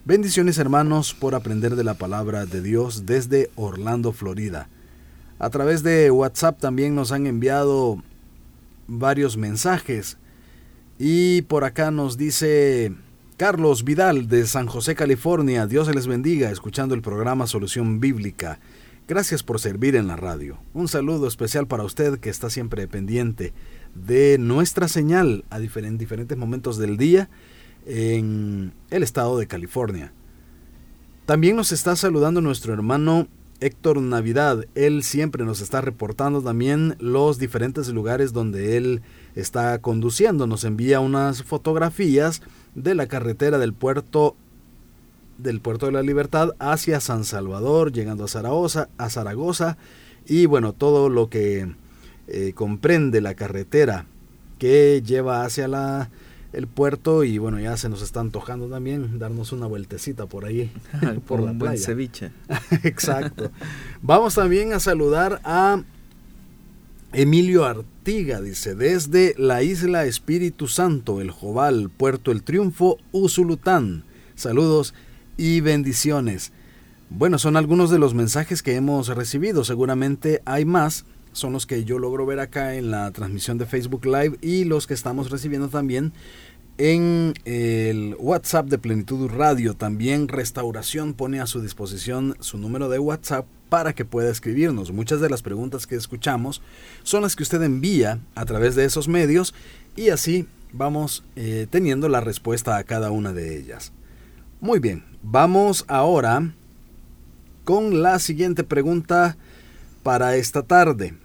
bendiciones hermanos por aprender de la palabra de Dios desde Orlando, Florida. A través de WhatsApp también nos han enviado varios mensajes. Y por acá nos dice Carlos Vidal de San José, California. Dios les bendiga escuchando el programa Solución Bíblica. Gracias por servir en la radio. Un saludo especial para usted que está siempre pendiente de nuestra señal a diferentes momentos del día en el estado de California. También nos está saludando nuestro hermano Héctor Navidad. Él siempre nos está reportando también los diferentes lugares donde él está conduciendo. Nos envía unas fotografías de la carretera del puerto del puerto de la Libertad hacia San Salvador, llegando a Zaragoza, a Zaragoza y bueno, todo lo que eh, comprende la carretera que lleva hacia la, el puerto y bueno, ya se nos está antojando también darnos una vueltecita por ahí, <laughs> <laughs> por, la un buen ceviche. <laughs> Exacto. Vamos también a saludar a Emilio Artiga dice, desde la isla Espíritu Santo, el Jobal, Puerto El Triunfo, Usulután. Saludos y bendiciones. Bueno, son algunos de los mensajes que hemos recibido. Seguramente hay más. Son los que yo logro ver acá en la transmisión de Facebook Live y los que estamos recibiendo también en el WhatsApp de Plenitud Radio. También Restauración pone a su disposición su número de WhatsApp para que pueda escribirnos. Muchas de las preguntas que escuchamos son las que usted envía a través de esos medios y así vamos eh, teniendo la respuesta a cada una de ellas. Muy bien, vamos ahora con la siguiente pregunta para esta tarde.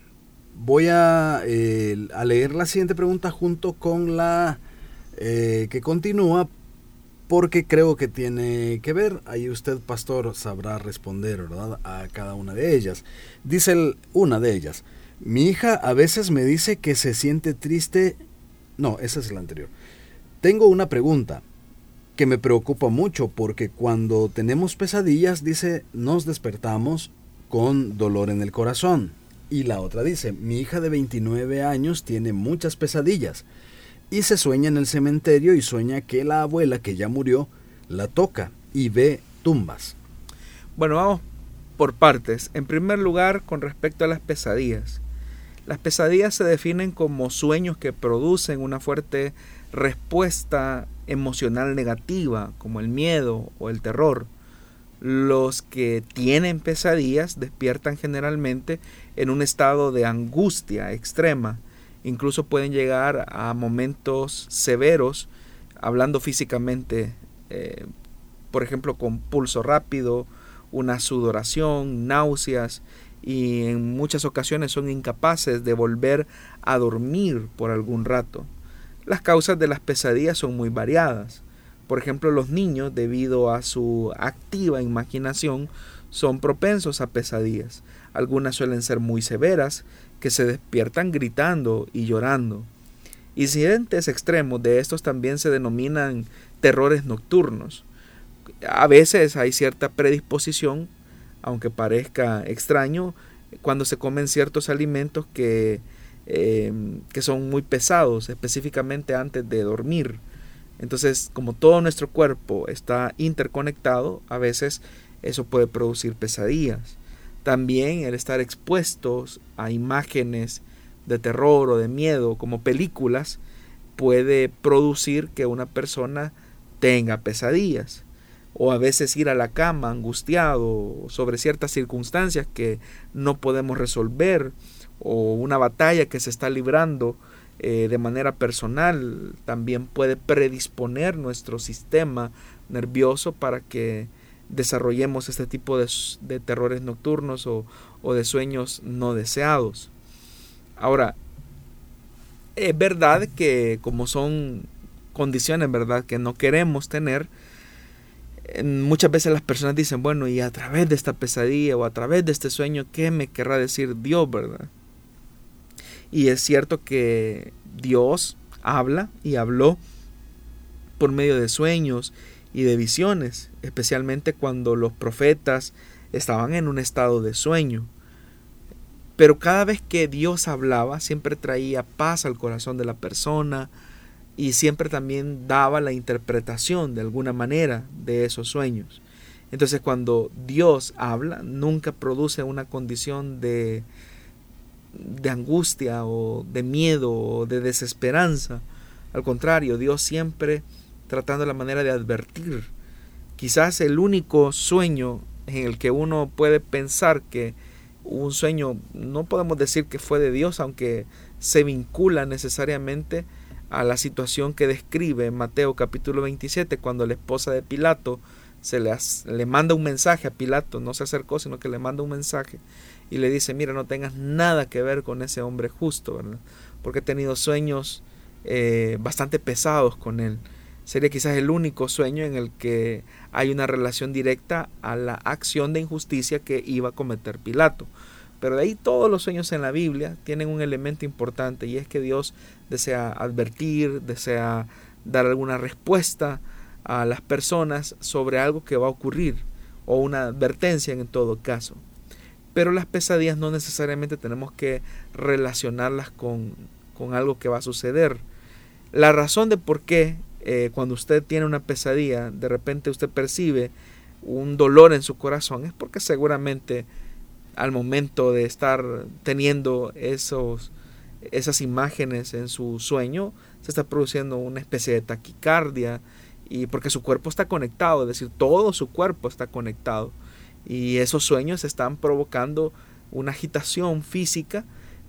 Voy a, eh, a leer la siguiente pregunta junto con la eh, que continúa porque creo que tiene que ver, ahí usted, pastor, sabrá responder, ¿verdad? A cada una de ellas. Dice una de ellas, mi hija a veces me dice que se siente triste. No, esa es la anterior. Tengo una pregunta que me preocupa mucho porque cuando tenemos pesadillas, dice, nos despertamos con dolor en el corazón. Y la otra dice, mi hija de 29 años tiene muchas pesadillas y se sueña en el cementerio y sueña que la abuela que ya murió la toca y ve tumbas. Bueno, vamos por partes. En primer lugar, con respecto a las pesadillas. Las pesadillas se definen como sueños que producen una fuerte respuesta emocional negativa, como el miedo o el terror. Los que tienen pesadillas despiertan generalmente en un estado de angustia extrema. Incluso pueden llegar a momentos severos, hablando físicamente, eh, por ejemplo, con pulso rápido, una sudoración, náuseas y en muchas ocasiones son incapaces de volver a dormir por algún rato. Las causas de las pesadillas son muy variadas. Por ejemplo, los niños, debido a su activa imaginación, son propensos a pesadillas. Algunas suelen ser muy severas, que se despiertan gritando y llorando. Incidentes extremos de estos también se denominan terrores nocturnos a veces hay cierta predisposición, aunque parezca extraño, cuando se comen ciertos alimentos que, eh, que son muy pesados, específicamente antes de dormir. Entonces, como todo nuestro cuerpo está interconectado, a veces eso puede producir pesadillas. También el estar expuestos a imágenes de terror o de miedo, como películas, puede producir que una persona tenga pesadillas o a veces ir a la cama angustiado sobre ciertas circunstancias que no podemos resolver o una batalla que se está librando eh, de manera personal también puede predisponer nuestro sistema nervioso para que desarrollemos este tipo de, de terrores nocturnos o, o de sueños no deseados. Ahora, es verdad que como son condiciones, ¿verdad?, que no queremos tener, muchas veces las personas dicen, bueno, y a través de esta pesadilla o a través de este sueño, ¿qué me querrá decir Dios, verdad? Y es cierto que Dios habla y habló por medio de sueños y de visiones, especialmente cuando los profetas estaban en un estado de sueño. Pero cada vez que Dios hablaba, siempre traía paz al corazón de la persona, y siempre también daba la interpretación de alguna manera de esos sueños. Entonces cuando Dios habla, nunca produce una condición de, de angustia o de miedo o de desesperanza. Al contrario, Dios siempre tratando la manera de advertir. Quizás el único sueño en el que uno puede pensar que un sueño, no podemos decir que fue de Dios, aunque se vincula necesariamente a la situación que describe Mateo capítulo 27 cuando la esposa de Pilato se le, le manda un mensaje a Pilato, no se acercó, sino que le manda un mensaje y le dice, mira, no tengas nada que ver con ese hombre justo, ¿verdad? Porque he tenido sueños eh, bastante pesados con él. Sería quizás el único sueño en el que hay una relación directa a la acción de injusticia que iba a cometer Pilato. Pero de ahí todos los sueños en la Biblia tienen un elemento importante y es que Dios desea advertir, desea dar alguna respuesta a las personas sobre algo que va a ocurrir o una advertencia en todo caso. Pero las pesadillas no necesariamente tenemos que relacionarlas con, con algo que va a suceder. La razón de por qué eh, cuando usted tiene una pesadilla, de repente usted percibe un dolor en su corazón, es porque seguramente al momento de estar teniendo esos, esas imágenes en su sueño, se está produciendo una especie de taquicardia y porque su cuerpo está conectado, es decir, todo su cuerpo está conectado y esos sueños están provocando una agitación física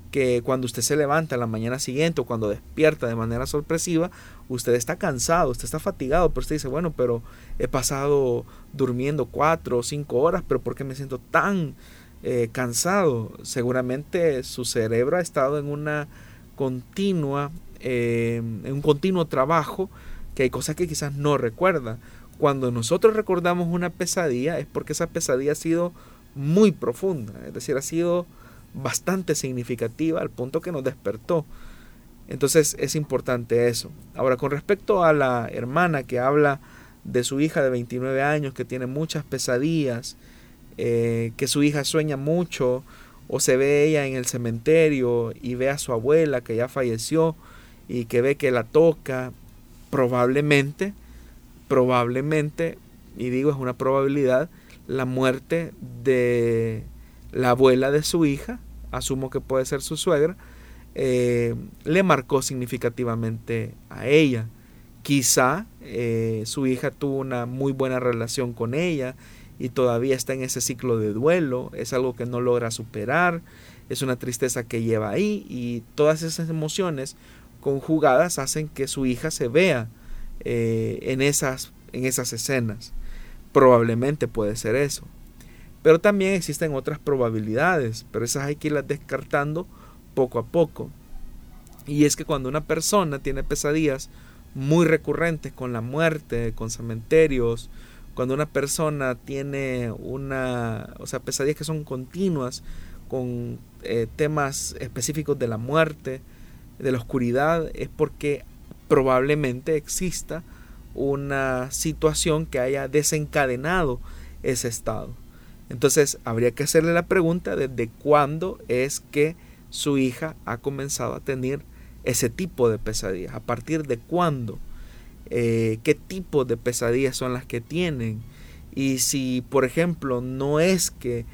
que cuando usted se levanta la mañana siguiente o cuando despierta de manera sorpresiva, usted está cansado, usted está fatigado, pero usted dice, bueno, pero he pasado durmiendo cuatro o cinco horas, pero ¿por qué me siento tan eh, cansado. Seguramente su cerebro ha estado en una continua, eh, en un continuo trabajo que hay cosas que quizás no recuerda. Cuando nosotros recordamos una pesadilla es porque esa pesadilla ha sido muy profunda, es decir, ha sido bastante significativa al punto que nos despertó. Entonces es importante eso. Ahora, con respecto a la hermana que habla de su hija de 29 años que tiene muchas pesadillas, eh, que su hija sueña mucho o se ve ella en el cementerio y ve a su abuela que ya falleció y que ve que la toca, probablemente, probablemente, y digo es una probabilidad, la muerte de la abuela de su hija, asumo que puede ser su suegra, eh, le marcó significativamente a ella. Quizá eh, su hija tuvo una muy buena relación con ella y todavía está en ese ciclo de duelo, es algo que no logra superar, es una tristeza que lleva ahí y todas esas emociones conjugadas hacen que su hija se vea eh, en, esas, en esas escenas. Probablemente puede ser eso. Pero también existen otras probabilidades, pero esas hay que irlas descartando poco a poco. Y es que cuando una persona tiene pesadillas muy recurrentes con la muerte, con cementerios, cuando una persona tiene una, o sea, pesadillas que son continuas con eh, temas específicos de la muerte, de la oscuridad, es porque probablemente exista una situación que haya desencadenado ese estado. Entonces habría que hacerle la pregunta desde cuándo es que su hija ha comenzado a tener ese tipo de pesadillas, a partir de cuándo, eh, qué tipo de pesadillas son las que tienen y si por ejemplo no es que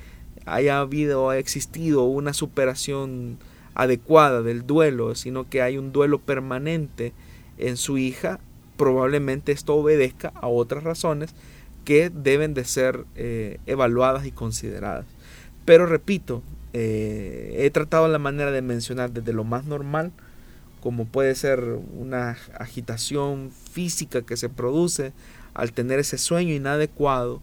haya habido o existido una superación adecuada del duelo, sino que hay un duelo permanente en su hija, probablemente esto obedezca a otras razones que deben de ser eh, evaluadas y consideradas. Pero repito, eh, he tratado la manera de mencionar desde lo más normal, como puede ser una agitación física que se produce al tener ese sueño inadecuado,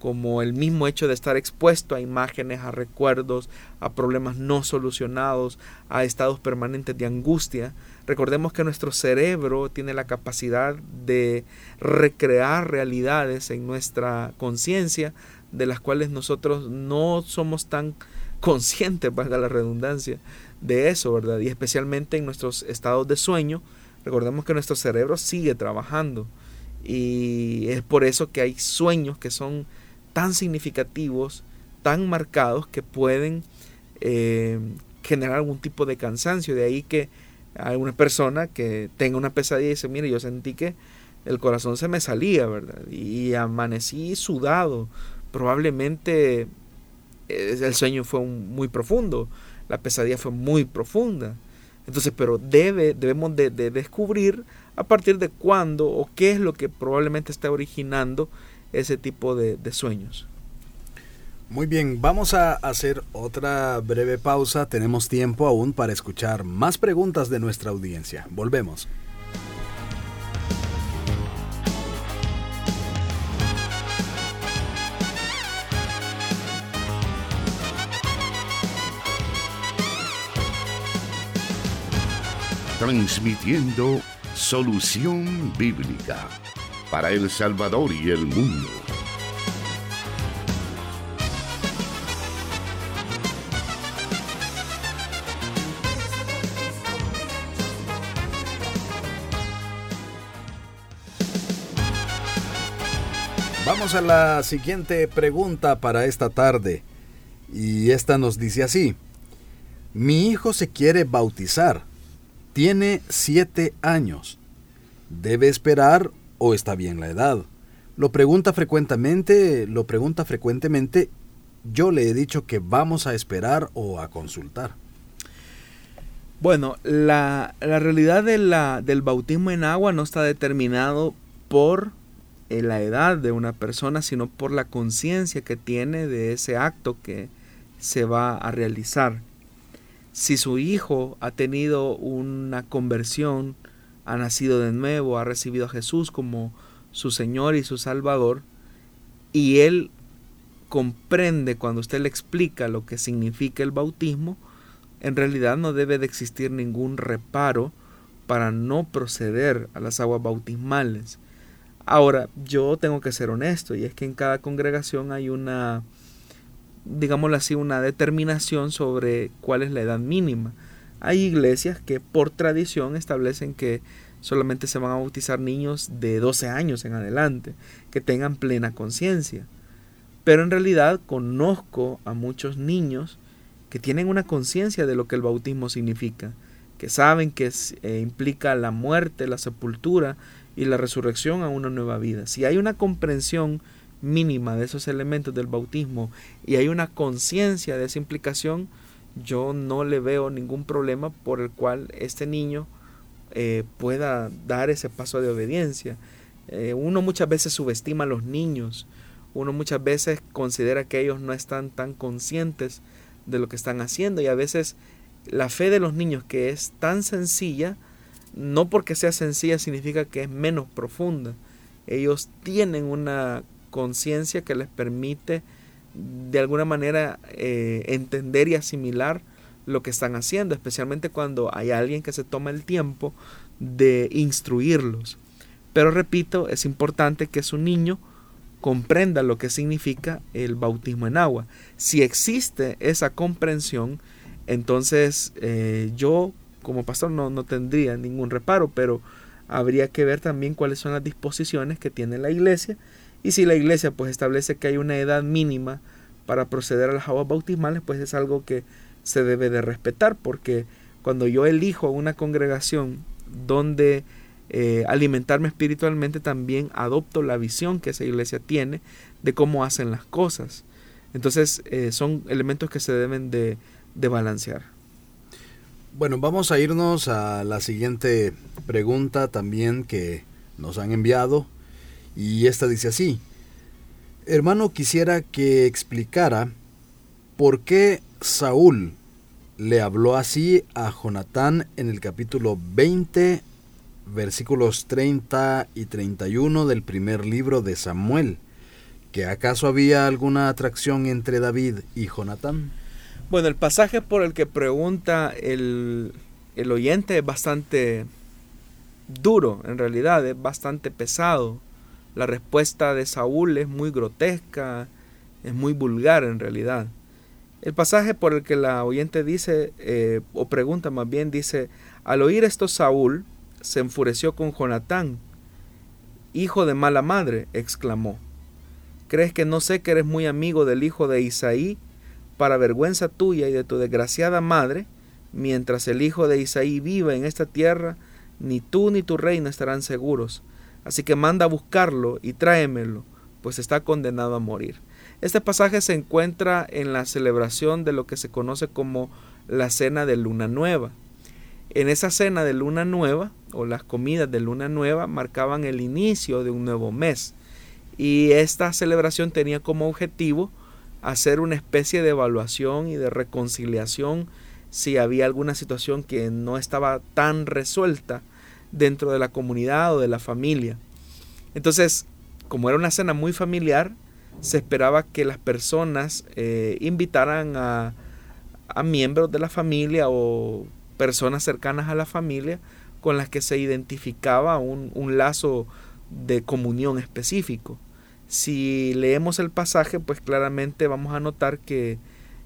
como el mismo hecho de estar expuesto a imágenes, a recuerdos, a problemas no solucionados, a estados permanentes de angustia. Recordemos que nuestro cerebro tiene la capacidad de recrear realidades en nuestra conciencia de las cuales nosotros no somos tan conscientes, <laughs> valga la redundancia, de eso, ¿verdad? Y especialmente en nuestros estados de sueño, recordemos que nuestro cerebro sigue trabajando y es por eso que hay sueños que son tan significativos, tan marcados que pueden eh, generar algún tipo de cansancio. De ahí que alguna persona que tenga una pesadilla y dice, mire, yo sentí que el corazón se me salía, ¿verdad? Y amanecí sudado. Probablemente eh, el sueño fue muy profundo, la pesadilla fue muy profunda. Entonces, pero debe, debemos de, de descubrir a partir de cuándo o qué es lo que probablemente está originando ese tipo de, sueños. Muy bien, vamos a hacer otra breve pausa. Tenemos tiempo aún para escuchar más preguntas de nuestra audiencia. Volvemos. Transmitiendo solución bíblica para El Salvador y el mundo. Vamos a la siguiente pregunta para esta tarde. Y esta nos dice así. Mi hijo se quiere bautizar. Tiene siete años. ¿Debe esperar o está bien la edad? Lo pregunta frecuentemente, lo pregunta frecuentemente. Yo le he dicho que vamos a esperar o a consultar. Bueno, la, realidad la, del bautismo en agua no está determinado por la edad de una persona, sino por la conciencia que tiene de ese acto que se va a realizar. Si su hijo ha tenido una conversión ha nacido de nuevo, ha recibido a Jesús como su Señor y su Salvador, y él comprende cuando usted le explica lo que significa el bautismo, en realidad no debe de existir ningún reparo para no proceder a las aguas bautismales. Ahora, yo tengo que ser honesto, y es que en cada congregación hay una, digámoslo así, una determinación sobre cuál es la edad mínima. Hay iglesias que por tradición establecen que solamente se van a bautizar niños de 12 años en adelante, que tengan plena conciencia. Pero en realidad conozco a muchos niños que tienen una conciencia de lo que el bautismo significa, que saben que eh, implica la muerte, la sepultura y la resurrección a una nueva vida. Si hay una comprensión mínima de esos elementos del bautismo y hay una conciencia de esa implicación, yo no le veo ningún problema por el cual este niño eh, pueda dar ese paso de obediencia. Eh, uno muchas veces subestima a los niños, uno muchas veces considera que ellos no están tan conscientes de lo que están haciendo y a veces la fe de los niños que es tan sencilla, no porque sea sencilla significa que es menos profunda. Ellos tienen una conciencia que les permite de alguna manera eh, entender y asimilar lo que están haciendo, especialmente cuando hay alguien que se toma el tiempo de instruirlos. Pero repito, es importante que su niño comprenda lo que significa el bautismo en agua. Si existe esa comprensión, entonces eh, yo como pastor no, no tendría ningún reparo, pero habría que ver también cuáles son las disposiciones que tiene la iglesia y si la iglesia pues establece que hay una edad mínima para proceder a las aguas bautismales, pues es algo que se debe de respetar, porque cuando yo elijo una congregación donde eh, alimentarme espiritualmente, también adopto la visión que esa iglesia tiene de cómo hacen las cosas. Entonces eh, son elementos que se deben de, de balancear. Bueno, vamos a irnos a la siguiente pregunta también que nos han enviado y esta dice así, hermano quisiera que explicara por qué Saúl le habló así a Jonatán en el capítulo 20, versículos 30 y 31 del primer libro de Samuel. ¿Que acaso había alguna atracción entre David y Jonatán? Bueno, el pasaje por el que pregunta el, el oyente es bastante duro, en realidad, es bastante pesado. La respuesta de Saúl es muy grotesca, es muy vulgar en realidad. El pasaje por el que la oyente dice, eh, o pregunta más bien, dice, al oír esto Saúl se enfureció con Jonatán, hijo de mala madre, exclamó. ¿Crees que no sé que eres muy amigo del hijo de Isaí, para vergüenza tuya y de tu desgraciada madre? Mientras el hijo de Isaí viva en esta tierra, ni tú ni tu reino estarán seguros. Así que manda a buscarlo y tráemelo, pues está condenado a morir. Este pasaje se encuentra en la celebración de lo que se conoce como la cena de luna nueva. En esa cena de luna nueva, o las comidas de luna nueva, marcaban el inicio de un nuevo mes. Y esta celebración tenía como objetivo hacer una especie de evaluación y de reconciliación si había alguna situación que no estaba tan resuelta dentro de la comunidad o de la familia. Entonces, como era una cena muy familiar, se esperaba que las personas eh, invitaran a, a miembros de la familia o personas cercanas a la familia con las que se identificaba un, un, lazo de comunión específico. Si leemos el pasaje, pues claramente vamos a notar que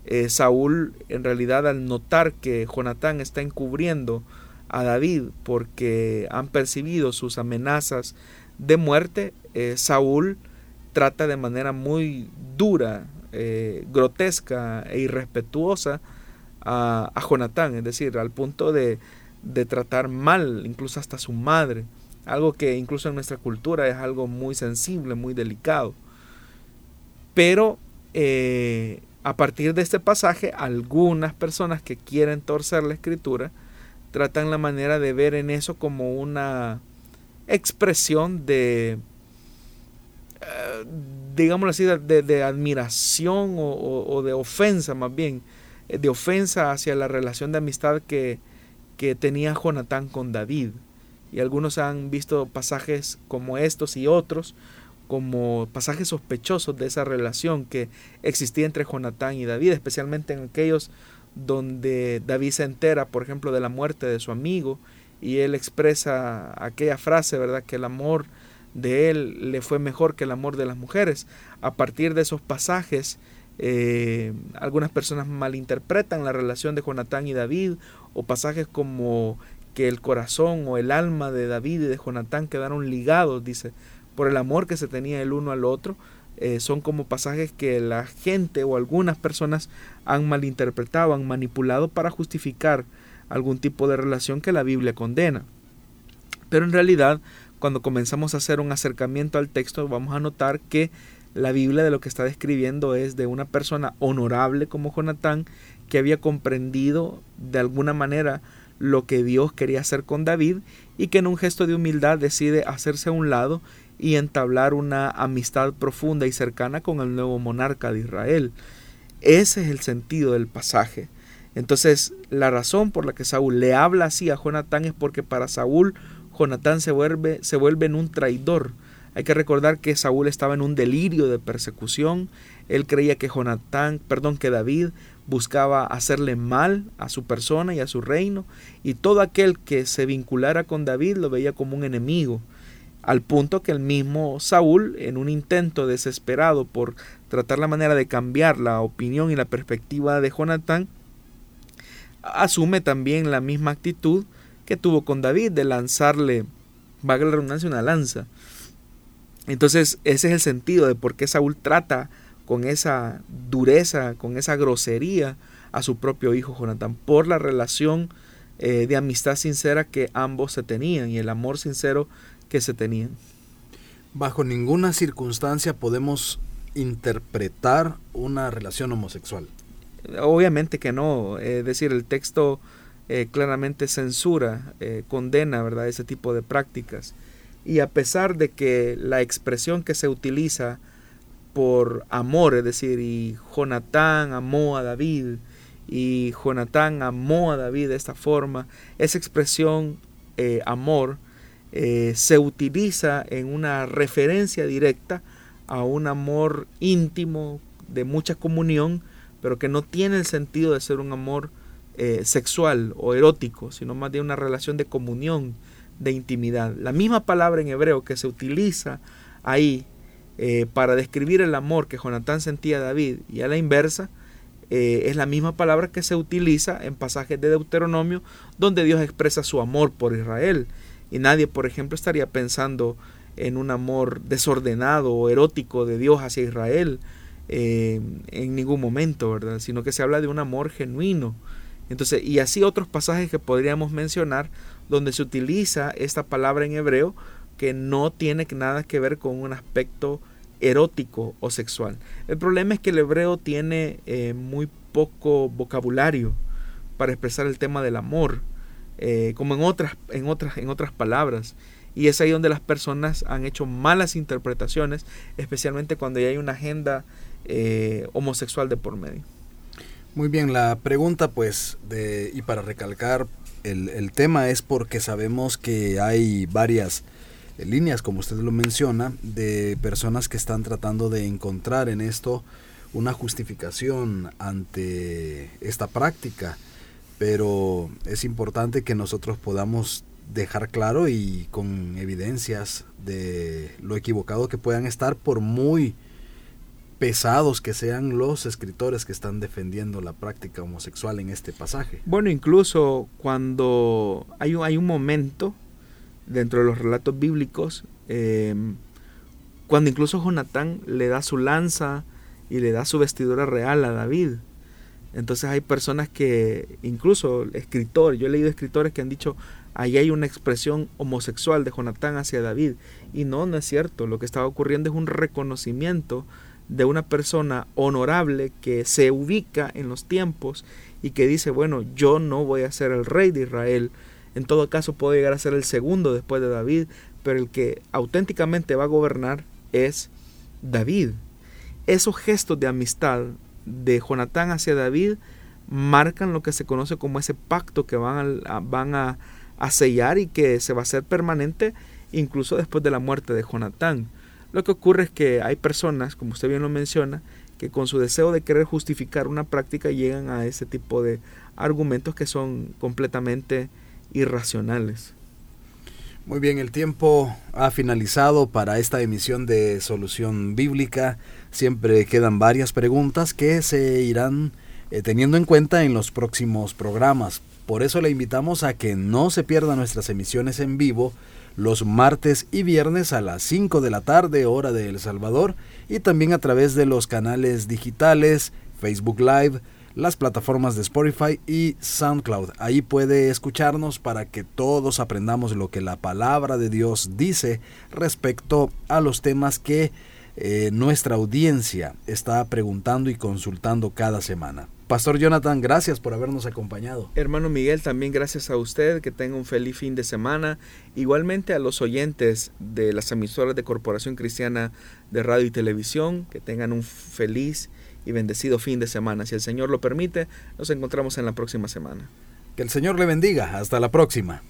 eh, Saúl, en realidad, al notar que Jonatán está encubriendo a David porque han percibido sus amenazas de muerte, eh, Saúl trata de manera muy dura, eh, grotesca e irrespetuosa a, Jonatán, es decir, al punto de, de tratar mal incluso hasta su madre, algo que incluso en nuestra cultura es algo muy sensible, muy delicado. Pero eh, a partir de este pasaje, algunas personas que quieren torcer la escritura, tratan la manera de ver en eso como una expresión de, eh, digámoslo así, de, admiración o, de ofensa más bien, eh, de ofensa hacia la relación de amistad que, que tenía Jonatán con David. Y algunos han visto pasajes como estos y otros como pasajes sospechosos de esa relación que existía entre Jonatán y David, especialmente en aquellos donde David se entera, por ejemplo, de la muerte de su amigo y él expresa aquella frase, ¿verdad? Que el amor de él le fue mejor que el amor de las mujeres. A partir de esos pasajes, eh, algunas personas malinterpretan la relación de Jonatán y David o pasajes como que el corazón o el alma de David y de Jonatán quedaron ligados, dice, por el amor que se tenía el uno al otro. eh, son como pasajes que la gente o algunas personas han malinterpretado, han manipulado para justificar algún tipo de relación que la Biblia condena. Pero en realidad, cuando comenzamos a hacer un acercamiento al texto, vamos a notar que la Biblia de lo que está describiendo es de una persona honorable como Jonatán, que había comprendido de alguna manera lo que Dios quería hacer con David y que en un gesto de humildad decide hacerse a un lado y entablar una amistad profunda y cercana con el nuevo monarca de Israel. Ese es el sentido del pasaje. Entonces, la razón por la que Saúl le habla así a Jonatán es porque para Saúl Jonatán se vuelve, se vuelve en un traidor. Hay que recordar que Saúl estaba en un delirio de persecución. Él creía que Jonatán, perdón, que David buscaba hacerle mal a su persona y a su reino, y todo aquel que se vinculara con David lo veía como un enemigo, al punto que el mismo Saúl, en un intento desesperado por tratar la manera de cambiar la opinión y la perspectiva de Jonatán, asume también la misma actitud que tuvo con David de lanzarle, valga la redundancia, una lanza. Entonces ese es el sentido de por qué Saúl trata con esa dureza, con esa grosería a su propio hijo Jonatán, por la relación eh, de amistad sincera que ambos se tenían y el amor sincero que se tenían. Bajo ninguna circunstancia podemos interpretar una relación homosexual. Obviamente que no, es decir, el texto eh, claramente censura, eh, condena, ¿verdad?, ese tipo de prácticas. Y a pesar de que la expresión que se utiliza por amor, es decir, y Jonatán amó a David, y Jonatán amó a David de esta forma, esa expresión eh, amor eh, se utiliza en una referencia directa a un amor íntimo de mucha comunión, pero que no tiene el sentido de ser un amor eh, sexual o erótico, sino más de una relación de comunión, de intimidad. La misma palabra en hebreo que se utiliza ahí eh, para describir el amor que Jonatán sentía a David y a la inversa, eh, es la misma palabra que se utiliza en pasajes de Deuteronomio donde Dios expresa su amor por Israel. Y nadie, por ejemplo, estaría pensando en un amor desordenado o erótico de Dios hacia Israel eh, en ningún momento, ¿verdad? Sino que se habla de un amor genuino. Entonces, y así otros pasajes que podríamos mencionar donde se utiliza esta palabra en hebreo que no tiene nada que ver con un aspecto erótico o sexual. El problema es que el hebreo tiene eh, muy poco vocabulario para expresar el tema del amor, eh, como en otras, en, otras, en otras palabras. Y es ahí donde las personas han hecho malas interpretaciones, especialmente cuando ya hay una agenda eh, homosexual de por medio. Muy bien, la pregunta pues, y para recalcar el tema es porque sabemos que hay varias líneas, como usted lo menciona, de personas que están tratando de encontrar en esto una justificación ante esta práctica, pero es importante que nosotros podamos dejar claro y con evidencias de lo equivocado que puedan estar por muy pesados que sean los escritores que están defendiendo la práctica homosexual en este pasaje. Bueno, incluso cuando hay un, hay un momento dentro de los relatos bíblicos, em, cuando incluso Jonatán le da su lanza y le da su vestidura real a David. Entonces hay personas que, incluso escritores, yo he leído escritores que han dicho, ahí hay una expresión homosexual de Jonatán hacia David. Y no, no es cierto. Lo que estaba ocurriendo es un reconocimiento de una persona honorable que se ubica en los tiempos y que dice, bueno, yo no voy a ser el rey de Israel, en todo caso puede llegar a ser el segundo después de David, pero el que auténticamente va a gobernar es David. Esos gestos de amistad de Jonatán hacia David marcan lo que se conoce como ese pacto que van a, van a, sellar y que se va a hacer permanente incluso después de la muerte de Jonatán. Lo que ocurre es que hay personas, como usted bien lo menciona, que con su deseo de querer justificar una práctica llegan a ese tipo de argumentos que son completamente irracionales. Muy bien, el tiempo ha finalizado para esta emisión de Solución Bíblica. Siempre quedan varias preguntas que se irán eh, teniendo en cuenta en los próximos programas. Por eso le invitamos a que no se pierda nuestras emisiones en vivo los martes y viernes a las 5 de la tarde, hora de El Salvador, y también a través de los canales digitales, Facebook Live, las plataformas de Spotify y SoundCloud. Ahí puede escucharnos para que todos aprendamos lo que la palabra de Dios dice respecto a los temas que eh, nuestra audiencia está preguntando y consultando cada semana. Pastor Jonathan, gracias por habernos acompañado. Hermano Miguel, también gracias a usted, que tenga un feliz fin de semana. Igualmente a los oyentes de las emisoras de Corporación Cristiana de Radio y Televisión, que tengan un feliz y bendecido fin de semana. Si el Señor lo permite, nos encontramos en la próxima semana. Que el Señor le bendiga. Hasta la próxima.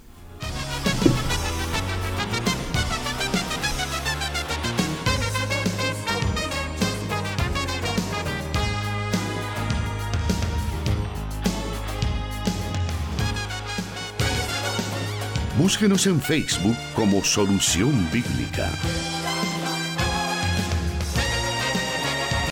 Búsquenos en Facebook como Solución Bíblica.